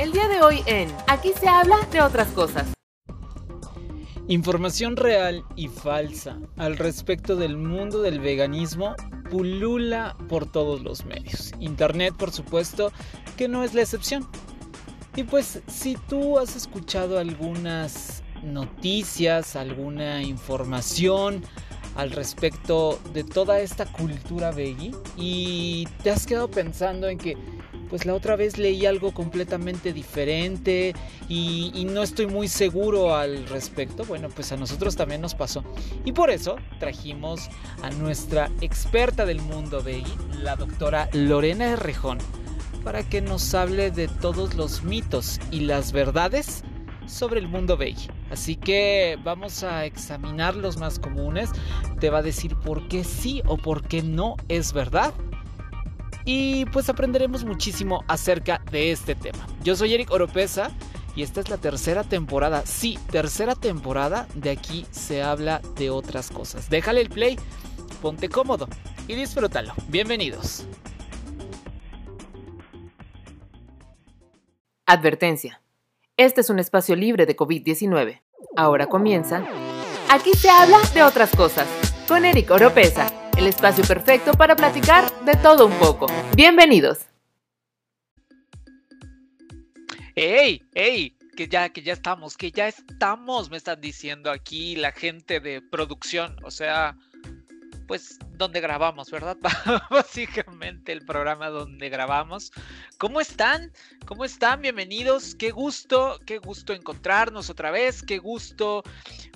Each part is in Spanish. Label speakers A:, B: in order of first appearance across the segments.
A: El día de hoy en Aquí se habla de otras cosas.
B: Información real y falsa al respecto del mundo del veganismo pulula por todos los medios. Internet, por supuesto, que no es la excepción. Y pues si tú has escuchado algunas noticias, alguna información al respecto de toda esta cultura veggie y te has quedado pensando en que pues la otra vez leí algo completamente diferente y, no estoy muy seguro al respecto. Bueno, pues a nosotros también nos pasó. Y por eso trajimos a nuestra experta del mundo veggie, la doctora Lorena Herrejón, para que nos hable de todos los mitos y las verdades sobre el mundo veggie. Así que vamos a examinar los más comunes. Te va a decir por qué sí o por qué no es verdad y pues aprenderemos muchísimo acerca de este tema. Yo soy Eric Oropesa y esta es la tercera temporada. Sí, tercera temporada. De aquí se habla de otras cosas. Déjale el play, ponte cómodo y disfrútalo. Bienvenidos.
A: Advertencia. Este es un espacio libre de COVID-19. Ahora comienza. Aquí se habla de otras cosas. Con Eric Oropesa el espacio perfecto para platicar de todo un poco. Bienvenidos.
B: ¡Ey! ¡Ey! Que ya, que ya estamos, que ya estamos, me están diciendo aquí la gente de producción. O sea, pues donde grabamos, ¿verdad? Básicamente el programa donde grabamos. ¿Cómo están? ¿Cómo están? Bienvenidos. Qué gusto, qué gusto encontrarnos otra vez. Qué gusto,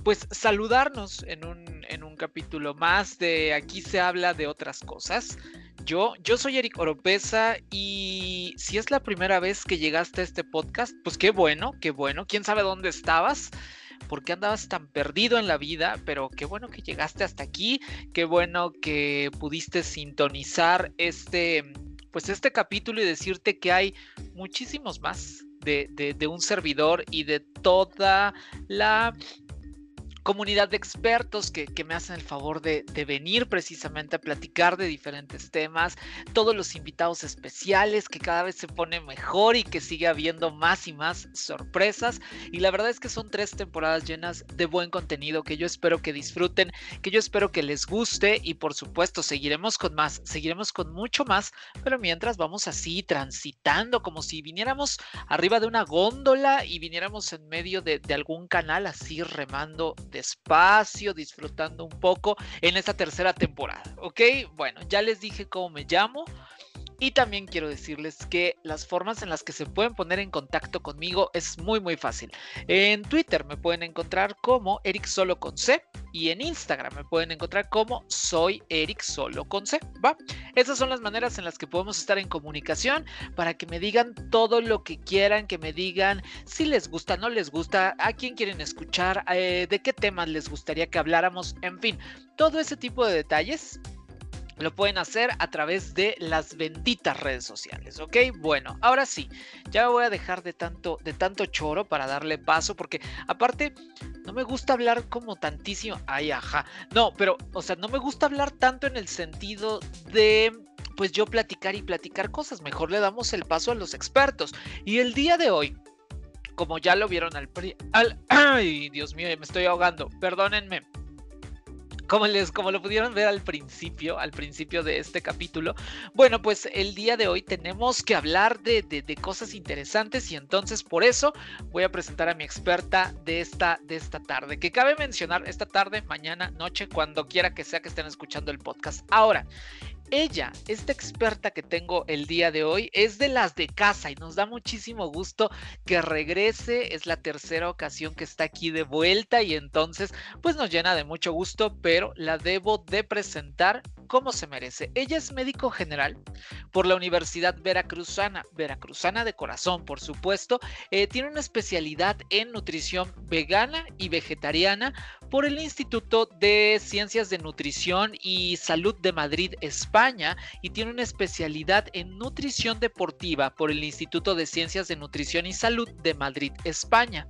B: pues, saludarnos en un, capítulo más de Aquí se habla de otras cosas. Yo, yo soy Eric Oropesa y si es la primera vez que llegaste a este podcast, pues qué bueno, qué bueno. ¿Quién sabe dónde estabas? por qué andabas tan perdido en la vida, pero qué bueno que llegaste hasta aquí, qué bueno que pudiste sintonizar este, pues este capítulo y decirte que hay muchísimos más de, de un servidor y de toda la comunidad de expertos que, me hacen el favor de, venir precisamente a platicar de diferentes temas, todos los invitados especiales que cada vez se pone mejor y que sigue habiendo más y más sorpresas. Y la verdad es que son tres temporadas llenas de buen contenido que yo espero que disfruten, que yo espero que les guste y por supuesto seguiremos con más, seguiremos con mucho más, pero mientras vamos así transitando como si viniéramos arriba de una góndola y viniéramos en medio de, de algún canal así remando despacio, disfrutando un poco en esta tercera temporada, ¿ok? Bueno, ya les dije cómo me llamo. Y también quiero decirles que las formas en las que se pueden poner en contacto conmigo es muy muy fácil. En Twitter me pueden encontrar como Eric Solo con C y en Instagram me pueden encontrar como soy Eric Solo con C, ¿va? Esas son las maneras en las que podemos estar en comunicación para que me digan todo lo que quieran, que me digan si les gusta, no les gusta, a quién quieren escuchar, eh, de qué temas les gustaría que habláramos, en fin, todo ese tipo de detalles lo pueden hacer a través de las benditas redes sociales, ¿ok? Bueno, ahora sí, ya voy a dejar de tanto, de tanto choro para darle paso, porque aparte no me gusta hablar como tantísimo, ay, ajá, no, pero, o sea, no me gusta hablar tanto en el sentido de, pues yo platicar y platicar cosas, mejor le damos el paso a los expertos. Y el día de hoy, como ya lo vieron al... al ay, Dios mío, me estoy ahogando, perdónenme como, les, como lo pudieron ver al principio, al principio de este capítulo, bueno, pues el día de hoy tenemos que hablar de, de, cosas interesantes y entonces por eso voy a presentar a mi experta de esta, de esta tarde, que cabe mencionar esta tarde, mañana, noche, cuando quiera que sea que estén escuchando el podcast. Ahora, ella, esta experta que tengo el día de hoy, es de las de casa y nos da muchísimo gusto que regrese. Es la tercera ocasión que está aquí de vuelta y entonces pues nos llena de mucho gusto, pero la debo de presentar como se merece. Ella es médico general por la Universidad Veracruzana, Veracruzana de corazón, por supuesto. Eh, tiene una especialidad en nutrición vegana y vegetariana por el Instituto de Ciencias de Nutrición y Salud de Madrid, España, y tiene una especialidad en nutrición deportiva por el Instituto de Ciencias de Nutrición y Salud de Madrid, España.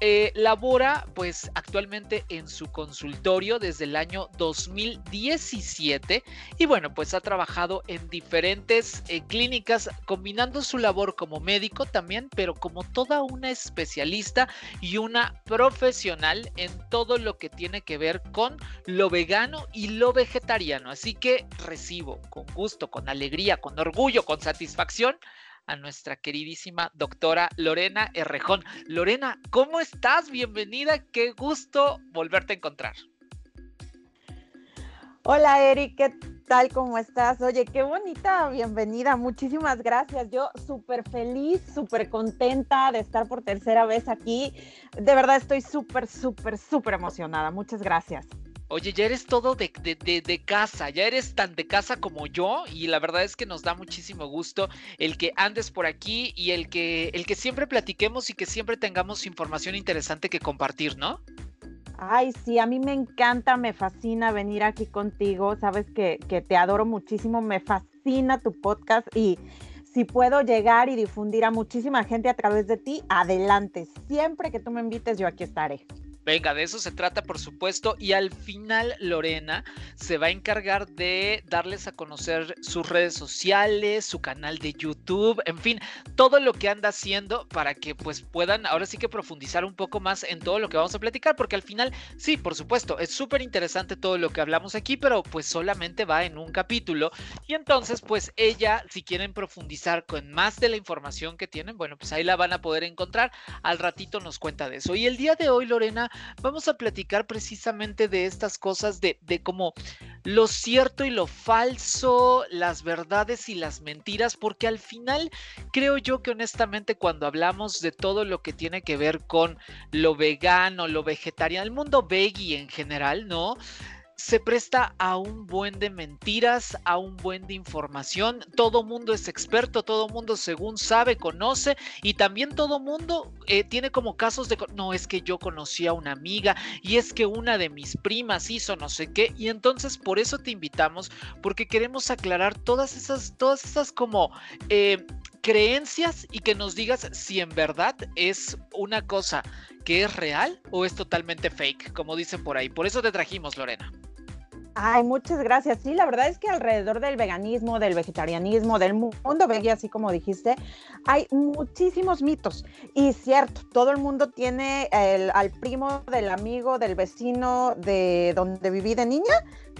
B: Eh, labora pues actualmente en su consultorio desde el año 2017 y bueno pues ha trabajado en diferentes eh, clínicas combinando su labor como médico también pero como toda una especialista y una profesional en todo lo que tiene que ver con lo vegano y lo vegetariano. Así que recibo con gusto con alegría con orgullo con satisfacción a nuestra queridísima doctora Lorena Herrejón. Lorena, ¿cómo estás? Bienvenida, qué gusto volverte a encontrar.
C: Hola Eric, ¿qué tal? ¿Cómo estás? Oye, qué bonita bienvenida, muchísimas gracias. Yo súper feliz, súper contenta de estar por tercera vez aquí. De verdad estoy súper, súper, súper emocionada. Muchas gracias.
B: Oye, ya eres todo de, casa, ya eres tan de casa como yo y la verdad es que nos da muchísimo gusto el que andes por aquí y el que, el que siempre platiquemos y que siempre tengamos información interesante que compartir, ¿no?
C: Ay, sí, a mí me encanta, me fascina venir aquí contigo, sabes que, que te adoro muchísimo, me fascina tu podcast y si puedo llegar y difundir a muchísima gente a través de ti, adelante, siempre que tú me invites yo aquí estaré.
B: Venga, de eso se trata, por supuesto. Y al final, Lorena se va a encargar de darles a conocer sus redes sociales, su canal de YouTube, en fin, todo lo que anda haciendo para que pues puedan ahora sí que profundizar un poco más en todo lo que vamos a platicar, porque al final, sí, por supuesto, es súper interesante todo lo que hablamos aquí, pero pues solamente va en un capítulo. Y entonces, pues ella, si quieren profundizar con más de la información que tienen, bueno, pues ahí la van a poder encontrar. Al ratito nos cuenta de eso. Y el día de hoy, Lorena, vamos a platicar precisamente de estas cosas, de, de como lo cierto y lo falso, las verdades y las mentiras, porque al final creo yo que honestamente cuando hablamos de todo lo que tiene que ver con lo vegano, lo vegetariano, el mundo veggie en general, ¿no? Se presta a un buen de mentiras, a un buen de información. Todo mundo es experto, todo mundo según sabe, conoce y también todo mundo eh, tiene como casos de, no es que yo conocí a una amiga y es que una de mis primas hizo no sé qué y entonces por eso te invitamos porque queremos aclarar todas esas, todas esas como... Eh, creencias y que nos digas si en verdad es una cosa que es real o es totalmente fake, como dicen por ahí. Por eso te trajimos, Lorena.
C: Ay, muchas gracias. Sí, la verdad es que alrededor del veganismo, del vegetarianismo, del mundo veggie, así como dijiste, hay muchísimos mitos. Y cierto, todo el mundo tiene al primo del amigo, del vecino, de donde viví de niña,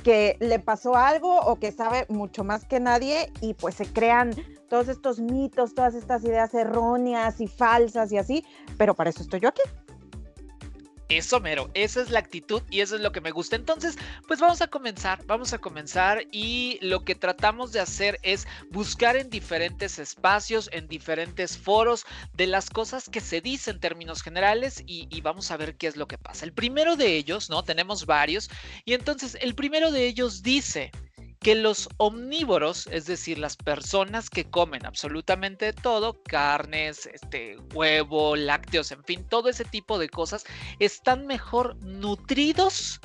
C: que le pasó algo o que sabe mucho más que nadie y pues se crean todos estos mitos, todas estas ideas erróneas y falsas y así. Pero para eso estoy yo aquí.
B: Eso mero, esa es la actitud y eso es lo que me gusta. Entonces, pues vamos a comenzar, vamos a comenzar y lo que tratamos de hacer es buscar en diferentes espacios, en diferentes foros de las cosas que se dicen en términos generales y, y vamos a ver qué es lo que pasa. El primero de ellos, ¿no? Tenemos varios y entonces el primero de ellos dice, que los omnívoros, es decir, las personas que comen absolutamente todo, carnes, este, huevo, lácteos, en fin, todo ese tipo de cosas, están mejor nutridos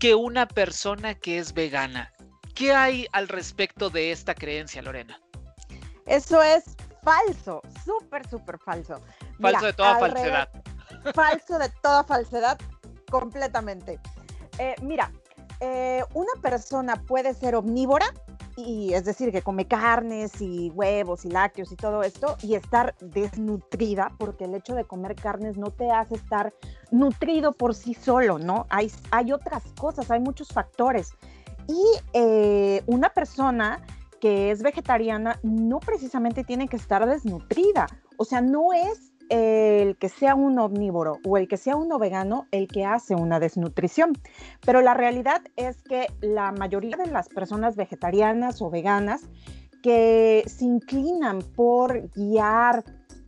B: que una persona que es vegana. ¿Qué hay al respecto de esta creencia, Lorena?
C: Eso es falso, súper, súper falso.
B: Falso de toda falsedad.
C: Falso de toda falsedad, completamente. Eh, mira, eh, una persona puede ser omnívora, y es decir, que come carnes y huevos y lácteos y todo esto, y estar desnutrida, porque el hecho de comer carnes no te hace estar nutrido por sí solo, ¿no? Hay, hay otras cosas, hay muchos factores. Y eh, una persona que es vegetariana no precisamente tiene que estar desnutrida, o sea, no es el que sea un omnívoro o el que sea uno vegano el que hace una desnutrición. Pero la realidad es que la mayoría de las personas vegetarianas o veganas que se inclinan por guiar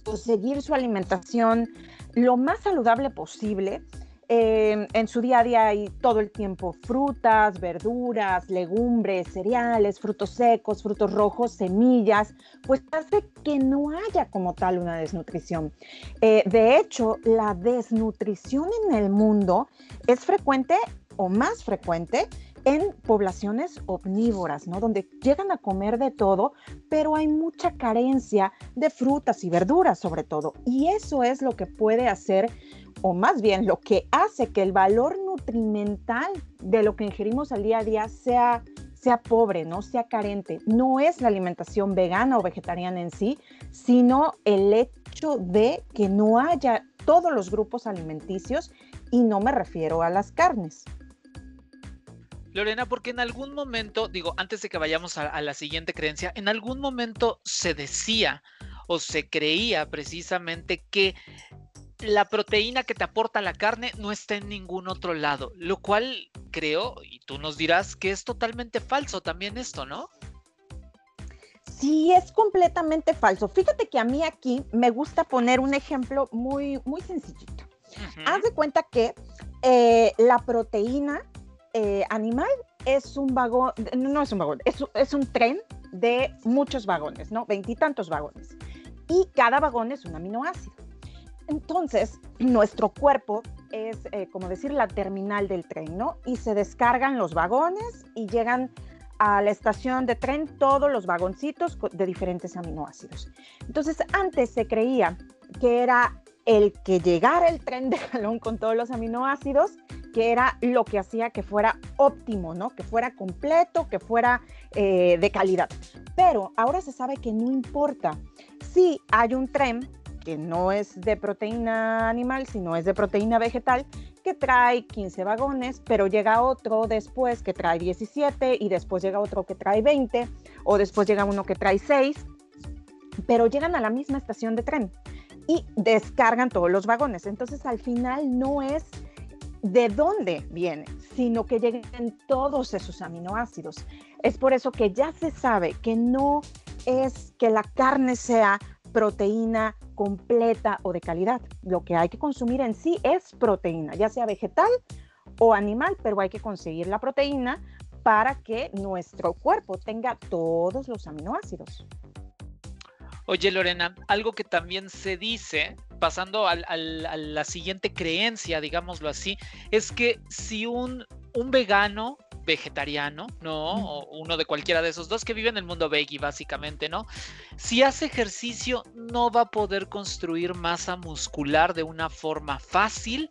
C: o seguir su alimentación lo más saludable posible, En su día a día hay todo el tiempo frutas, verduras, legumbres, cereales, frutos secos, frutos rojos, semillas, pues hace que no haya como tal una desnutrición. Eh, de hecho, la desnutrición en el mundo es frecuente o más frecuente en poblaciones omnívoras, ¿no? Donde llegan a comer de todo, pero hay mucha carencia de frutas y verduras sobre todo. Y eso es lo que puede hacer o más bien lo que hace que el valor nutrimental de lo que ingerimos al día a día sea, sea pobre, no sea carente, no es la alimentación vegana o vegetariana en sí, sino el hecho de que no haya todos los grupos alimenticios y no me refiero a las carnes.
B: Lorena, porque en algún momento, digo, antes de que vayamos a, a, la siguiente creencia, en algún momento se decía o se creía precisamente que la proteína que te aporta la carne no está en ningún otro lado, lo cual creo, y tú nos dirás que es totalmente falso también esto, ¿no?
C: Sí, es completamente falso. Fíjate que a mí aquí me gusta poner un ejemplo muy, muy sencillito. Haz de cuenta que eh, la proteína eh, animal es un vagón, no es un vagón, es, es un tren de muchos vagones, ¿no? Veintitantos vagones. Y cada vagón es un aminoácido. Entonces, nuestro cuerpo es, eh, como decir, la terminal del tren, ¿no? Y se descargan los vagones y llegan a la estación de tren todos los vagoncitos de diferentes aminoácidos. Entonces, antes se creía que era el que llegara el tren de jalón con todos los aminoácidos, que era lo que hacía que fuera óptimo, ¿no? Que fuera completo, que fuera eh, de calidad. Pero ahora se sabe que no importa. Si hay un tren que no es de proteína animal, sino es de proteína vegetal, que trae 15 vagones, pero llega otro después que trae 17 y después llega otro que trae 20 o después llega uno que trae 6, pero llegan a la misma estación de tren y descargan todos los vagones. Entonces al final no es de dónde viene, sino que lleguen todos esos aminoácidos. Es por eso que ya se sabe que no es que la carne sea proteína completa o de calidad. Lo que hay que consumir en sí es proteína, ya sea vegetal o animal, pero hay que conseguir la proteína para que nuestro cuerpo tenga todos los aminoácidos.
B: Oye Lorena, algo que también se dice, pasando a, la siguiente creencia, digámoslo así, es que si un, vegano vegetariano, ¿no? O uno de cualquiera de esos dos que vive en el mundo veggie, básicamente, ¿no? Si hace ejercicio, no va a poder construir masa muscular de una forma fácil,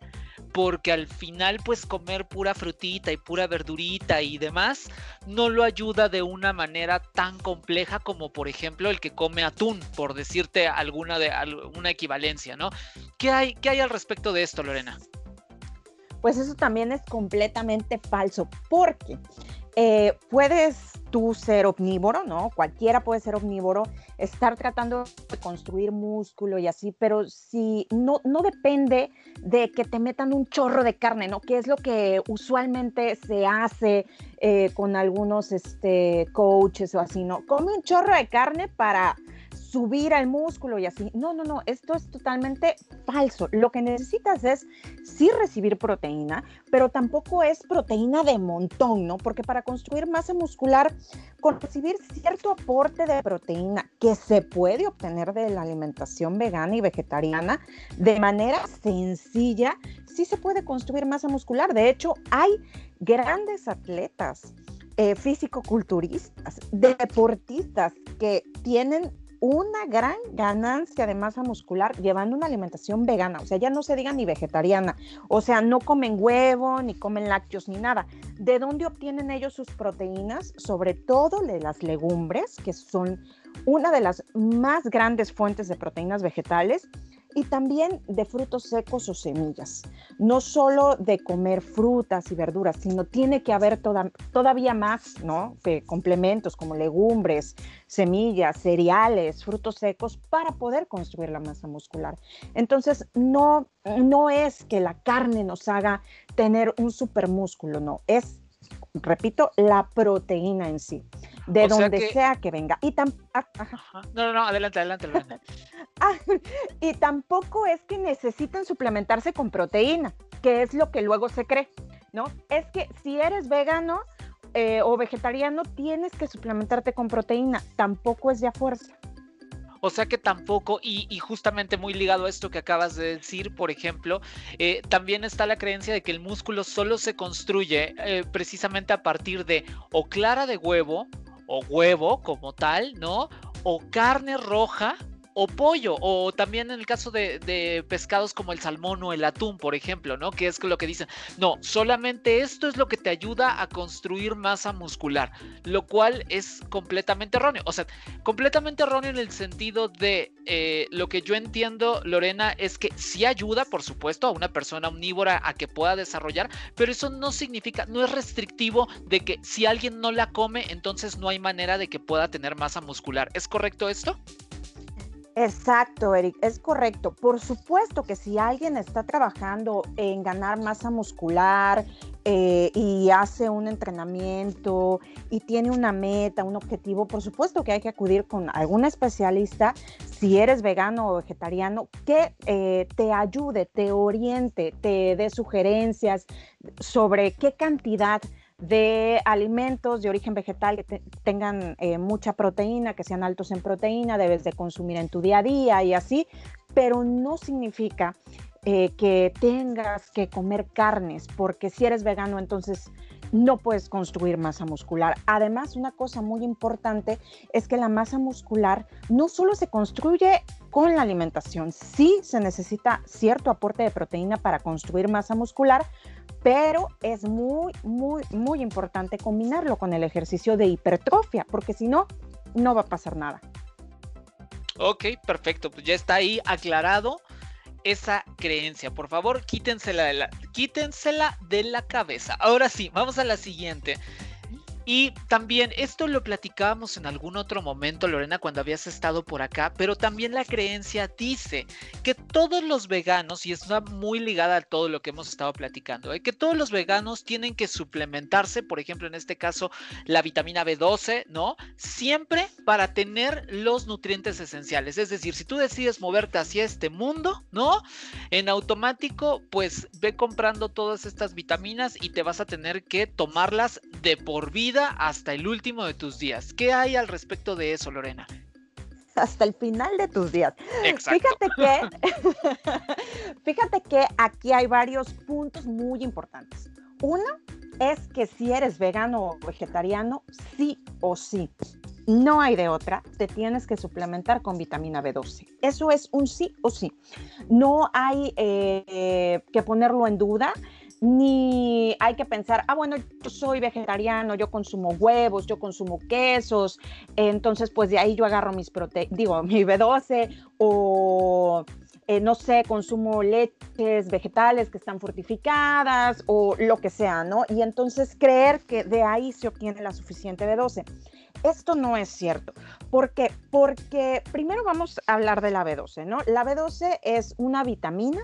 B: porque al final, pues comer pura frutita y pura verdurita y demás, no lo ayuda de una manera tan compleja como, por ejemplo, el que come atún, por decirte alguna de alguna equivalencia, ¿no? ¿Qué hay, qué hay al respecto de esto, Lorena?
C: Pues eso también es completamente falso, porque eh, puedes tú ser omnívoro, ¿no? Cualquiera puede ser omnívoro, estar tratando de construir músculo y así, pero si no, no depende de que te metan un chorro de carne, ¿no? Que es lo que usualmente se hace eh, con algunos este, coaches o así, ¿no? Come un chorro de carne para subir al músculo y así. No, no, no, esto es totalmente falso. Lo que necesitas es sí recibir proteína, pero tampoco es proteína de montón, ¿no? Porque para construir masa muscular, con recibir cierto aporte de proteína que se puede obtener de la alimentación vegana y vegetariana de manera sencilla, sí se puede construir masa muscular. De hecho, hay grandes atletas. Eh, físico-culturistas, deportistas que tienen una gran ganancia de masa muscular llevando una alimentación vegana, o sea, ya no se diga ni vegetariana, o sea, no comen huevo, ni comen lácteos, ni nada. ¿De dónde obtienen ellos sus proteínas? Sobre todo de las legumbres, que son una de las más grandes fuentes de proteínas vegetales y también de frutos secos o semillas. No solo de comer frutas y verduras, sino tiene que haber todavía más, ¿no? complementos como legumbres, semillas, cereales, frutos secos para poder construir la masa muscular. Entonces, no, no es que la carne nos haga tener un supermúsculo, no, es repito, la proteína en sí, de donde sea que venga. Y
B: ah, No, no, no, adelante, adelante.
C: Ah, y tampoco es que necesiten suplementarse con proteína, que es lo que luego se cree, ¿no? Es que si eres vegano eh, o vegetariano, tienes que suplementarte con proteína, tampoco es de fuerza.
B: O sea que tampoco, y, justamente muy ligado a esto que acabas de decir, por ejemplo, eh, también está la creencia de que el músculo solo se construye eh, precisamente a partir de o clara de huevo, o huevo como tal, ¿no? O carne roja, o pollo, o también en el caso de, pescados como el salmón o el atún, por ejemplo, ¿no? Que es lo que dicen, no, solamente esto es lo que te ayuda a construir masa muscular, lo cual es completamente erróneo. O sea, completamente erróneo en el sentido de eh, lo que yo entiendo, Lorena, es que sí ayuda, por supuesto, a una persona omnívora a que pueda desarrollar, pero eso no significa, no es restrictivo de que si alguien no la come, entonces no hay manera de que pueda tener masa muscular. ¿Es correcto esto?
C: Exacto, Eric, es correcto. Por supuesto que si alguien está trabajando en ganar masa muscular eh, y hace un entrenamiento y tiene una meta, un objetivo, por supuesto que hay que acudir con algún especialista, si eres vegano o vegetariano, que eh, te ayude, te oriente, te dé sugerencias sobre qué cantidad de alimentos de origen vegetal que tengan eh, mucha proteína, que sean altos en proteína, debes de consumir en tu día a día y así, pero no significa eh, que tengas que comer carnes, porque si eres vegano entonces no puedes construir masa muscular. Además, una cosa muy importante es que la masa muscular no solo se construye con la alimentación, sí se necesita cierto aporte de proteína para construir masa muscular, pero es muy, muy, muy importante combinarlo con el ejercicio de hipertrofia, porque si no, no va a pasar nada.
B: Ok, perfecto, pues ya está ahí aclarado esa creencia. Por favor, quítensela de la, de la cabeza. Ahora sí, vamos a la siguiente. Y también esto lo platicábamos en algún otro momento, Lorena, cuando habías estado por acá, pero también la creencia dice que todos los veganos, y está muy ligada a todo lo que hemos estado platicando, ¿eh? que todos los veganos tienen que suplementarse, por ejemplo, en este caso, la vitamina B12, ¿no? Siempre para tener los nutrientes esenciales. Es decir, si tú decides moverte hacia este mundo, ¿no? En automático, pues ve comprando todas estas vitaminas y te vas a tener que tomarlas de por vida hasta el último de tus días. ¿Qué hay al respecto de eso, Lorena?
C: Hasta el final de tus días. Fíjate que, fíjate que aquí hay varios puntos muy importantes. Uno es que si eres vegano o vegetariano, sí o sí, no hay de otra, te tienes que suplementar con vitamina B12. Eso es un sí o sí. No hay eh, que ponerlo en duda ni hay que pensar, ah, bueno, yo soy vegetariano, yo consumo huevos, yo consumo quesos, entonces pues de ahí yo agarro mis proteínas, digo, mi B12 o... Eh, no sé, consumo leches vegetales que están fortificadas o lo que sea, ¿no? Y entonces creer que de ahí se obtiene la suficiente B12. Esto no es cierto. ¿Por qué? Porque primero vamos a hablar de la B12, ¿no? La B12 es una vitamina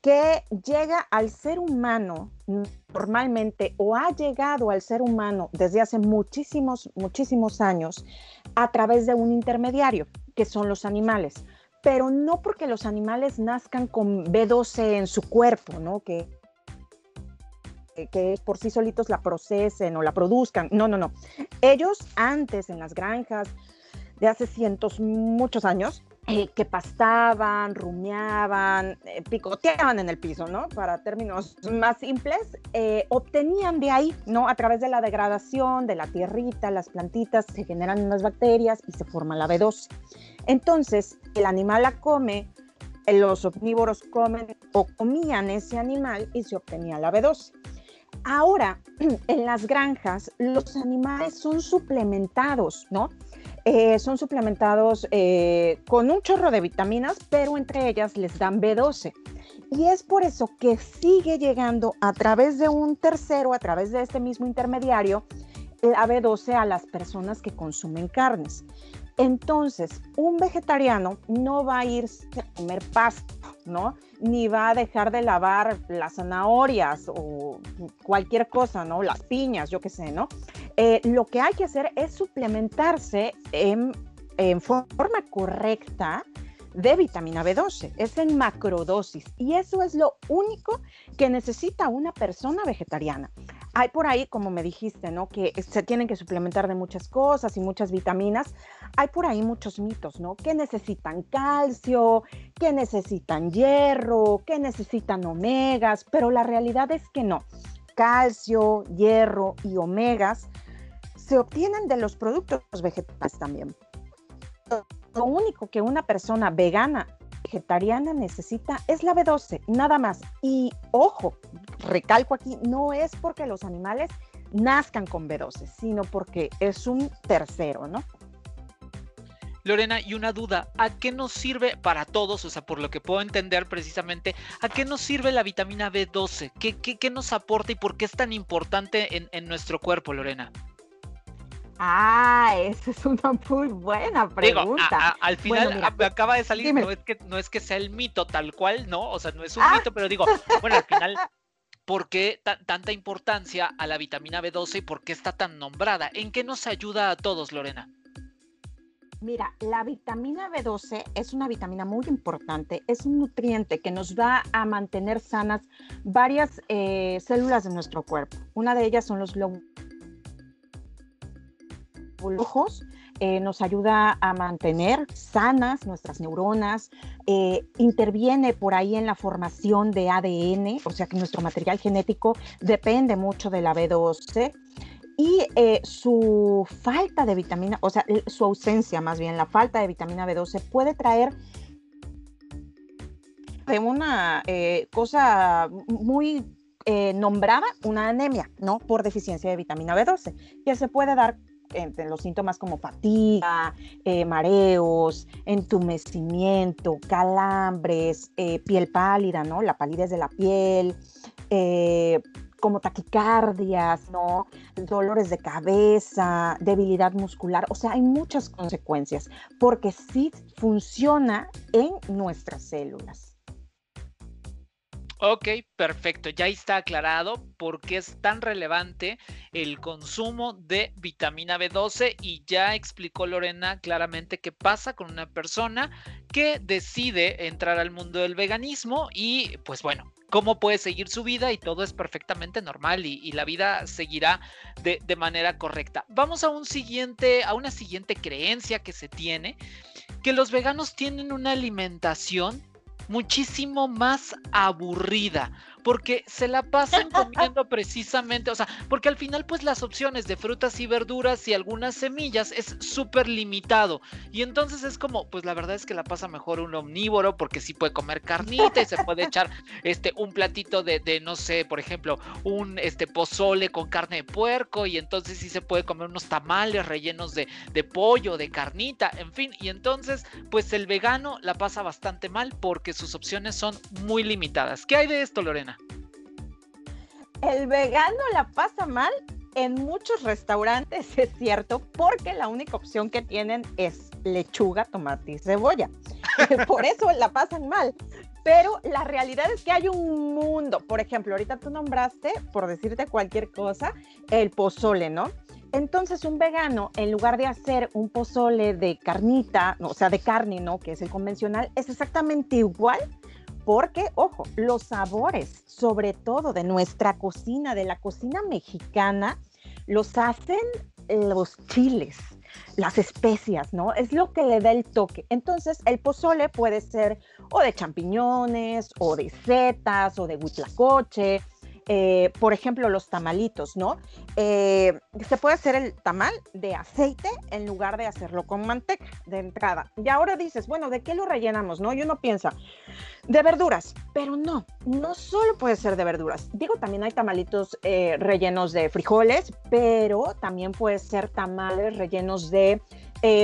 C: que llega al ser humano normalmente o ha llegado al ser humano desde hace muchísimos, muchísimos años a través de un intermediario, que son los animales. Pero no porque los animales nazcan con B12 en su cuerpo, ¿no? Que, que por sí solitos la procesen o la produzcan. No, no, no. Ellos antes en las granjas de hace cientos, muchos años, eh, que pastaban, rumiaban, eh, picoteaban en el piso, ¿no? Para términos más simples, eh, obtenían de ahí, ¿no? A través de la degradación de la tierrita, las plantitas, se generan unas bacterias y se forma la B12. Entonces, el animal la come, los omnívoros comen o comían ese animal y se obtenía la B12. Ahora, en las granjas, los animales son suplementados, ¿no? Eh, son suplementados eh, con un chorro de vitaminas, pero entre ellas les dan B12. Y es por eso que sigue llegando a través de un tercero, a través de este mismo intermediario, la B12 a las personas que consumen carnes. Entonces, un vegetariano no va a irse a comer pasto, ¿no? Ni va a dejar de lavar las zanahorias o cualquier cosa, ¿no? Las piñas, yo qué sé, ¿no? Eh, lo que hay que hacer es suplementarse en, forma correcta de vitamina B12, es en macrodosis y eso es lo único que necesita una persona vegetariana. Hay por ahí, como me dijiste, ¿no? Que se tienen que suplementar de muchas cosas y muchas vitaminas. Hay por ahí muchos mitos, ¿no? Que necesitan calcio, que necesitan hierro, que necesitan omegas, pero la realidad es que no. Calcio, hierro y omegas se obtienen de los productos vegetales también. Lo único que una persona vegana vegetariana necesita es la B12, nada más. Y ojo, recalco aquí, no es porque los animales nazcan con B12, sino porque es un tercero, ¿no?
B: Lorena, y una duda, ¿a qué nos sirve para todos? O sea, por lo que puedo entender precisamente, ¿a qué nos sirve la vitamina B12? ¿Qué, qué, nos aporta y por qué es tan importante en, nuestro cuerpo, Lorena?
C: Ah, esa es una muy buena pregunta.
B: al final acaba de salir, no es, que, no es que sea el mito tal cual, ¿no? O sea, no es un ah. mito, pero digo, bueno, al final, ¿por qué tanta importancia a la vitamina B12 y por qué está tan nombrada? ¿En qué nos ayuda a todos, Lorena?
C: Mira, la vitamina B12 es una vitamina muy importante, es un nutriente que nos va a mantener sanas varias eh, células de nuestro cuerpo. Una de ellas son los glóbulos rojos, eh, nos ayuda a mantener sanas nuestras neuronas, eh, interviene por ahí en la formación de ADN, o sea que nuestro material genético depende mucho de la B12 y eh, su falta de vitamina, o sea, su ausencia más bien, la falta de vitamina B12 puede traer de una cosa muy nombrada, una anemia, ¿no? Por deficiencia de vitamina B12, que se puede dar entre los síntomas como fatiga, mareos, entumecimiento, calambres, piel pálida, ¿no? La palidez de la piel, como taquicardias, ¿no? Dolores de cabeza, debilidad muscular, o sea, hay muchas consecuencias porque sí funciona en nuestras células.
B: Ok, perfecto. Ya está aclarado por qué es tan relevante el consumo de vitamina B12 y ya explicó Lorena claramente qué pasa con una persona que decide entrar al mundo del veganismo y pues bueno, cómo puede seguir su vida y todo es perfectamente normal y, la vida seguirá de, de, manera correcta. Vamos a un siguiente, a una siguiente creencia que se tiene, que los veganos tienen una alimentación muchísimo más aburrida porque se la pasan comiendo precisamente, o sea, porque al final pues las opciones de frutas y verduras y algunas semillas es súper limitado. Y entonces es como, pues la verdad es que la pasa mejor un omnívoro porque sí puede comer carnita y se puede echar este un platito de, de, no sé, por ejemplo, un este pozole con carne de puerco y entonces sí se puede comer unos tamales rellenos de, de pollo, de carnita, en fin. Y entonces pues el vegano la pasa bastante mal porque sus opciones son muy limitadas. ¿Qué hay de esto, Lorena?
C: El vegano la pasa mal en muchos restaurantes, es cierto, porque la única opción que tienen es lechuga, tomate y cebolla. Por eso la pasan mal. Pero la realidad es que hay un mundo. Por ejemplo, ahorita tú nombraste, por decirte cualquier cosa, el pozole, ¿no? Entonces un vegano, en lugar de hacer un pozole de carnita, o sea, de carne, ¿no? Que es el convencional, es exactamente igual porque, ojo, los sabores, sobre todo de nuestra cocina, de la cocina mexicana, los hacen los chiles, las especias, ¿no? Es lo que le da el toque. Entonces, el pozole puede ser o de champiñones, o de setas, o de huitlacoche, eh, por ejemplo, los tamalitos, ¿no? Eh, se puede hacer el tamal de aceite en lugar de hacerlo con manteca de entrada. Y ahora dices, bueno, ¿de qué lo rellenamos, no? Y uno piensa, de verduras, pero no, no solo puede ser de verduras. Digo, también hay tamalitos eh, rellenos de frijoles, pero también puede ser tamales rellenos de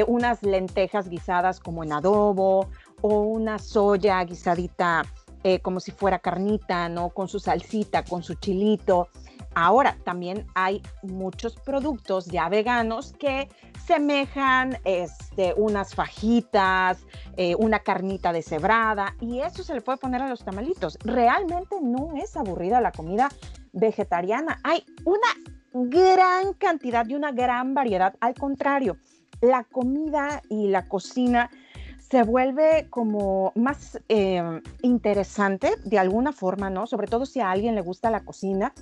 C: unas lentejas guisadas como en adobo o una soya guisadita eh, como si fuera carnita, ¿no? Con su salsita, con su chilito. Ahora, también hay muchos productos ya veganos que semejan este, unas fajitas, eh, una carnita deshebrada, y eso se le puede poner a los tamalitos. Realmente no es aburrida la comida vegetariana. Hay una gran cantidad y una gran variedad. Al contrario, la comida y la cocina se vuelve como más em, interesante de alguna forma, ¿no? Sobre todo si a alguien le gusta la cocina,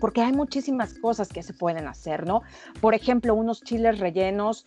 C: porque hay muchísimas cosas que se pueden hacer, ¿no? Por ejemplo, unos chiles rellenos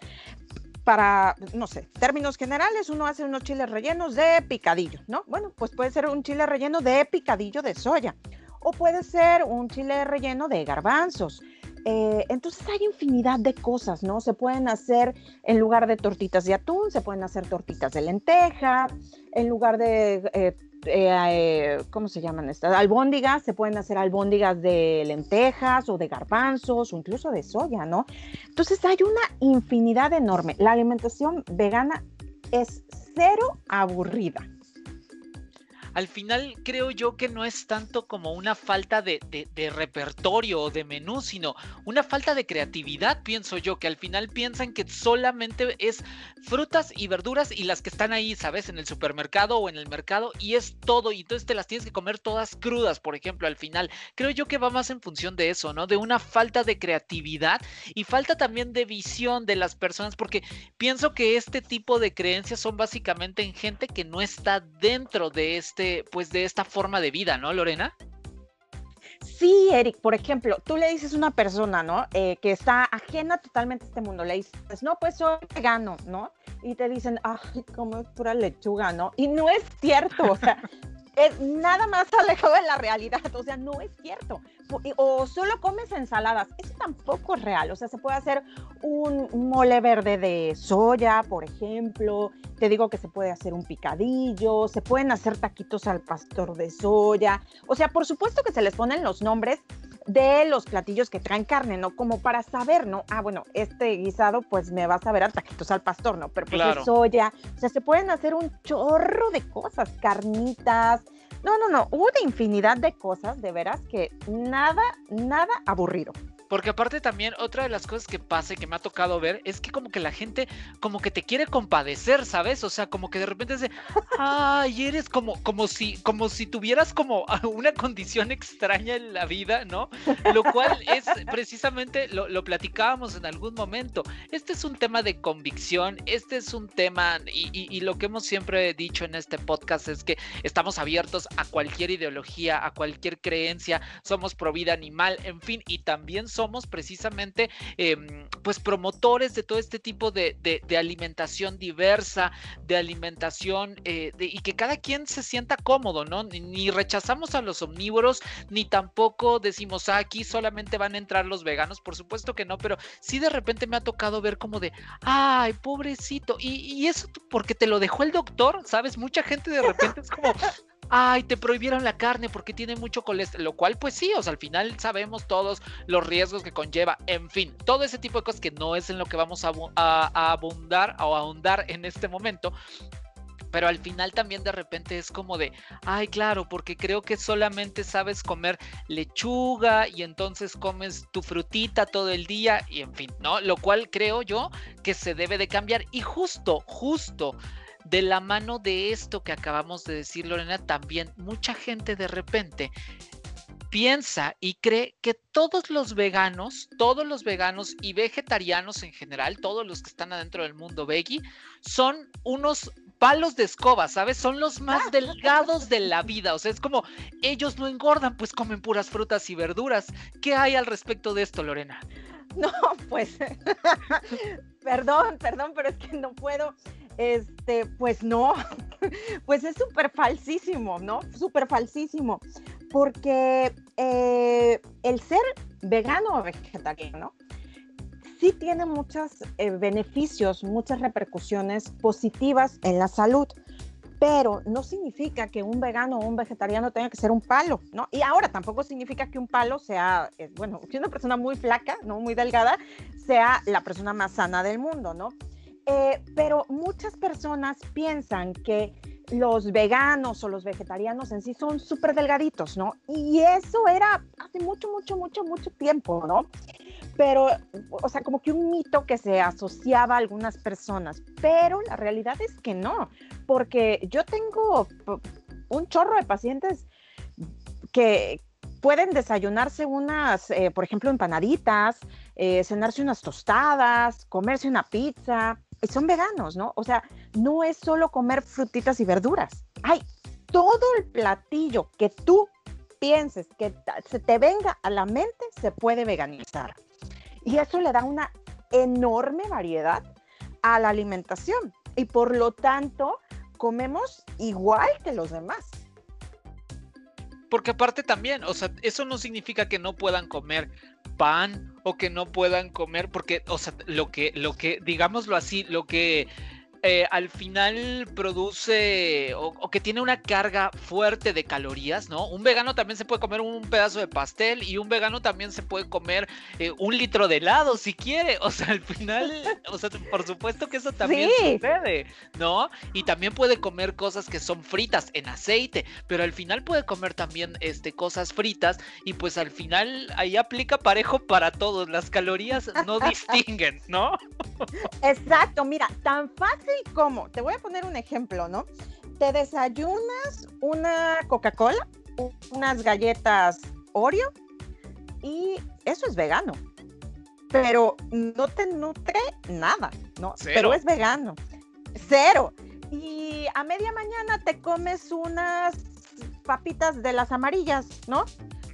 C: para, no sé, términos generales, uno hace unos chiles rellenos de picadillo, ¿no? Bueno, pues puede ser un chile relleno de picadillo de soya o puede ser un chile relleno de garbanzos Eh, entonces hay infinidad de cosas, ¿no? Se pueden hacer en lugar de tortitas de atún, se pueden hacer tortitas de lenteja, en lugar de, eh, eh, ¿cómo se llaman estas? Albóndigas, se pueden hacer albóndigas de lentejas o de garbanzos o incluso de soya, ¿no? Entonces hay una infinidad enorme. La alimentación vegana es cero aburrida
B: al final creo yo que no es tanto como una falta de, repertorio o de menú, sino una falta de creatividad, pienso yo, que al final piensan que solamente es frutas y verduras y las que están ahí, ¿sabes? En el supermercado o en el mercado y es todo, y entonces te las tienes que comer todas crudas, por ejemplo, al final. Creo yo que va más en función de eso, ¿no? De una falta de creatividad y falta también de visión de las personas, porque pienso que este tipo de creencias son básicamente en gente que no está dentro de este pues de esta forma de vida, ¿no, Lorena?
C: Sí, Eric, por ejemplo, tú le dices a una persona, ¿no? Eh, que está ajena totalmente a este mundo, le dices, no, pues soy vegano, ¿no? Y te dicen, ay, como es pura lechuga, ¿no? Y no es cierto, o sea, es nada más alejado de la realidad, o sea, no es cierto. O solo comes ensaladas, eso tampoco es real, o sea, se puede hacer un mole verde de soya, por ejemplo, te digo que se puede hacer un picadillo, se pueden hacer taquitos al pastor de soya, o sea, por supuesto que se les ponen los nombres de los platillos que traen carne, ¿no? Como para saber, ¿no? Ah, bueno, este guisado pues me va a saber a taquitos al pastor, ¿no? Pero pues de soya, o sea, se pueden hacer un chorro de cosas, carnitas, no, no, no, una infinidad de cosas, de veras, que nada, nada aburrido.
B: Porque aparte también otra de las cosas que pasa y que me ha tocado ver es que como que la gente como que te quiere compadecer, ¿sabes? O sea, como que de repente dice, ay, eres como, como si, como si tuvieras como una condición extraña en la vida, ¿no? Lo cual es precisamente, lo, lo platicábamos en algún momento. Este es un tema de convicción, este es un tema, y, y, y lo que hemos siempre dicho en este podcast es que estamos abiertos a cualquier ideología, a cualquier creencia, somos pro vida animal, en fin, y también somos somos precisamente em, pues promotores de todo este tipo de, alimentación diversa, de alimentación eh, y que cada quien se sienta cómodo, ¿no? Ni, rechazamos a los omnívoros, ni tampoco decimos, ah, aquí solamente van a entrar los veganos, por supuesto que no, pero sí de repente me ha tocado ver como de, ay, pobrecito, y, y eso porque te lo dejó el doctor, ¿sabes? Mucha gente de repente es como ay, te prohibieron la carne porque tiene mucho colesterol, lo cual pues sí, o sea, al final sabemos todos los riesgos que conlleva, en fin, todo ese tipo de cosas que no es en lo que vamos a, abundar o ahondar en este momento, pero al final también de repente es como de, ay, claro, porque creo que solamente sabes comer lechuga y entonces comes tu frutita todo el día y en fin, ¿no? Lo cual creo yo que se debe de cambiar y justo, justo de la mano de esto que acabamos de decir, Lorena, también mucha gente de repente piensa y cree que todos los veganos, todos los veganos y vegetarianos en general, todos los que están adentro del mundo veggie, son unos palos de escoba, ¿sabes? Son los más delgados de la vida. O sea, es como ellos no engordan, pues comen puras frutas y verduras. ¿Qué hay al respecto de esto, Lorena?
C: No, pues, perdón, perdón, pero es que no puedo. Este, pues no, pues es súper falsísimo, ¿no? Súper falsísimo, porque eh, el ser vegano o vegetariano sí tiene muchos eh, beneficios, muchas repercusiones positivas en la salud, pero no significa que un vegano o un vegetariano tenga que ser un palo, ¿no? Y ahora tampoco significa que un palo sea, eh, bueno, que una persona muy flaca, ¿no? Muy delgada, sea la persona más sana del mundo, ¿no? Eh, pero muchas personas piensan que los veganos o los vegetarianos en sí son súper delgaditos, ¿no? Y eso era hace mucho, mucho, mucho, mucho tiempo, ¿no? Pero, o sea, como que un mito que se asociaba a algunas personas, pero la realidad es que no, porque yo tengo un chorro de pacientes que pueden desayunarse unas, eh, por ejemplo, empanaditas, eh, cenarse unas tostadas, comerse una pizza, son veganos, ¿no? O sea, no es solo comer frutitas y verduras. Hay todo el platillo que tú pienses, que se te venga a la mente, se puede veganizar. Y eso le da una enorme variedad a la alimentación. Y por lo tanto, comemos igual que los demás.
B: Porque aparte también, o sea, eso no significa que no puedan comer pan o que no puedan comer, porque, o sea, lo que, lo que, digámoslo así, lo que eh, al final produce o, que tiene una carga fuerte de calorías, ¿no? Un vegano también se puede comer un pedazo de pastel y un vegano también se puede comer eh, un litro de helado si quiere. O sea, al final, o sea, por supuesto que eso también sucede, ¿no? Y también puede comer cosas que son fritas en aceite, pero al final puede comer también este, cosas fritas y pues al final ahí aplica parejo para todos. Las calorías no distinguen, ¿no?
C: Exacto, mira, tan fácil como, te voy a poner un ejemplo, ¿no? Te desayunas una Coca-Cola, unas galletas Oreo y eso es vegano. Pero no te nutre nada, ¿no? Pero es vegano. Cero. Y a media mañana te comes unas papitas de las amarillas, ¿no?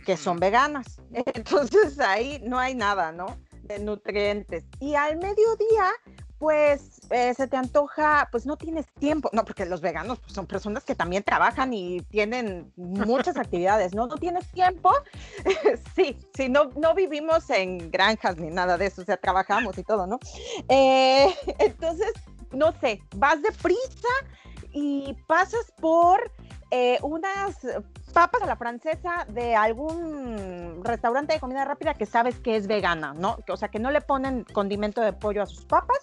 C: Que son veganas. Entonces ahí no hay nada, ¿no? De nutrientes. Y al mediodía pues eh, se te antoja, pues no tienes tiempo, no, porque los veganos pues, son personas que también trabajan y tienen muchas actividades, ¿no? No tienes tiempo, sí, sí, no, no vivimos en granjas ni nada de eso, o sea, trabajamos y todo, ¿no? Eh, entonces, no sé, vas deprisa y pasas por eh, unas papas a la francesa de algún restaurante de comida rápida que sabes que es vegana, ¿no? O sea, que no le ponen condimento de pollo a sus papas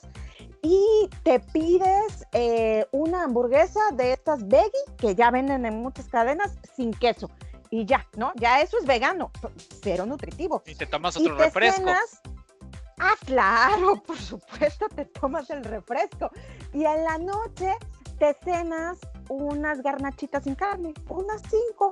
C: y te pides eh, una hamburguesa de estas veggie que ya venden en muchas cadenas sin queso. Y ya, ¿no? Ya eso es vegano, pero nutritivo.
B: Y te tomas otro refresco.
C: ah, claro, por supuesto, te tomas el refresco. Y en la noche te cenas unas garnachitas sin carne, unas cinco.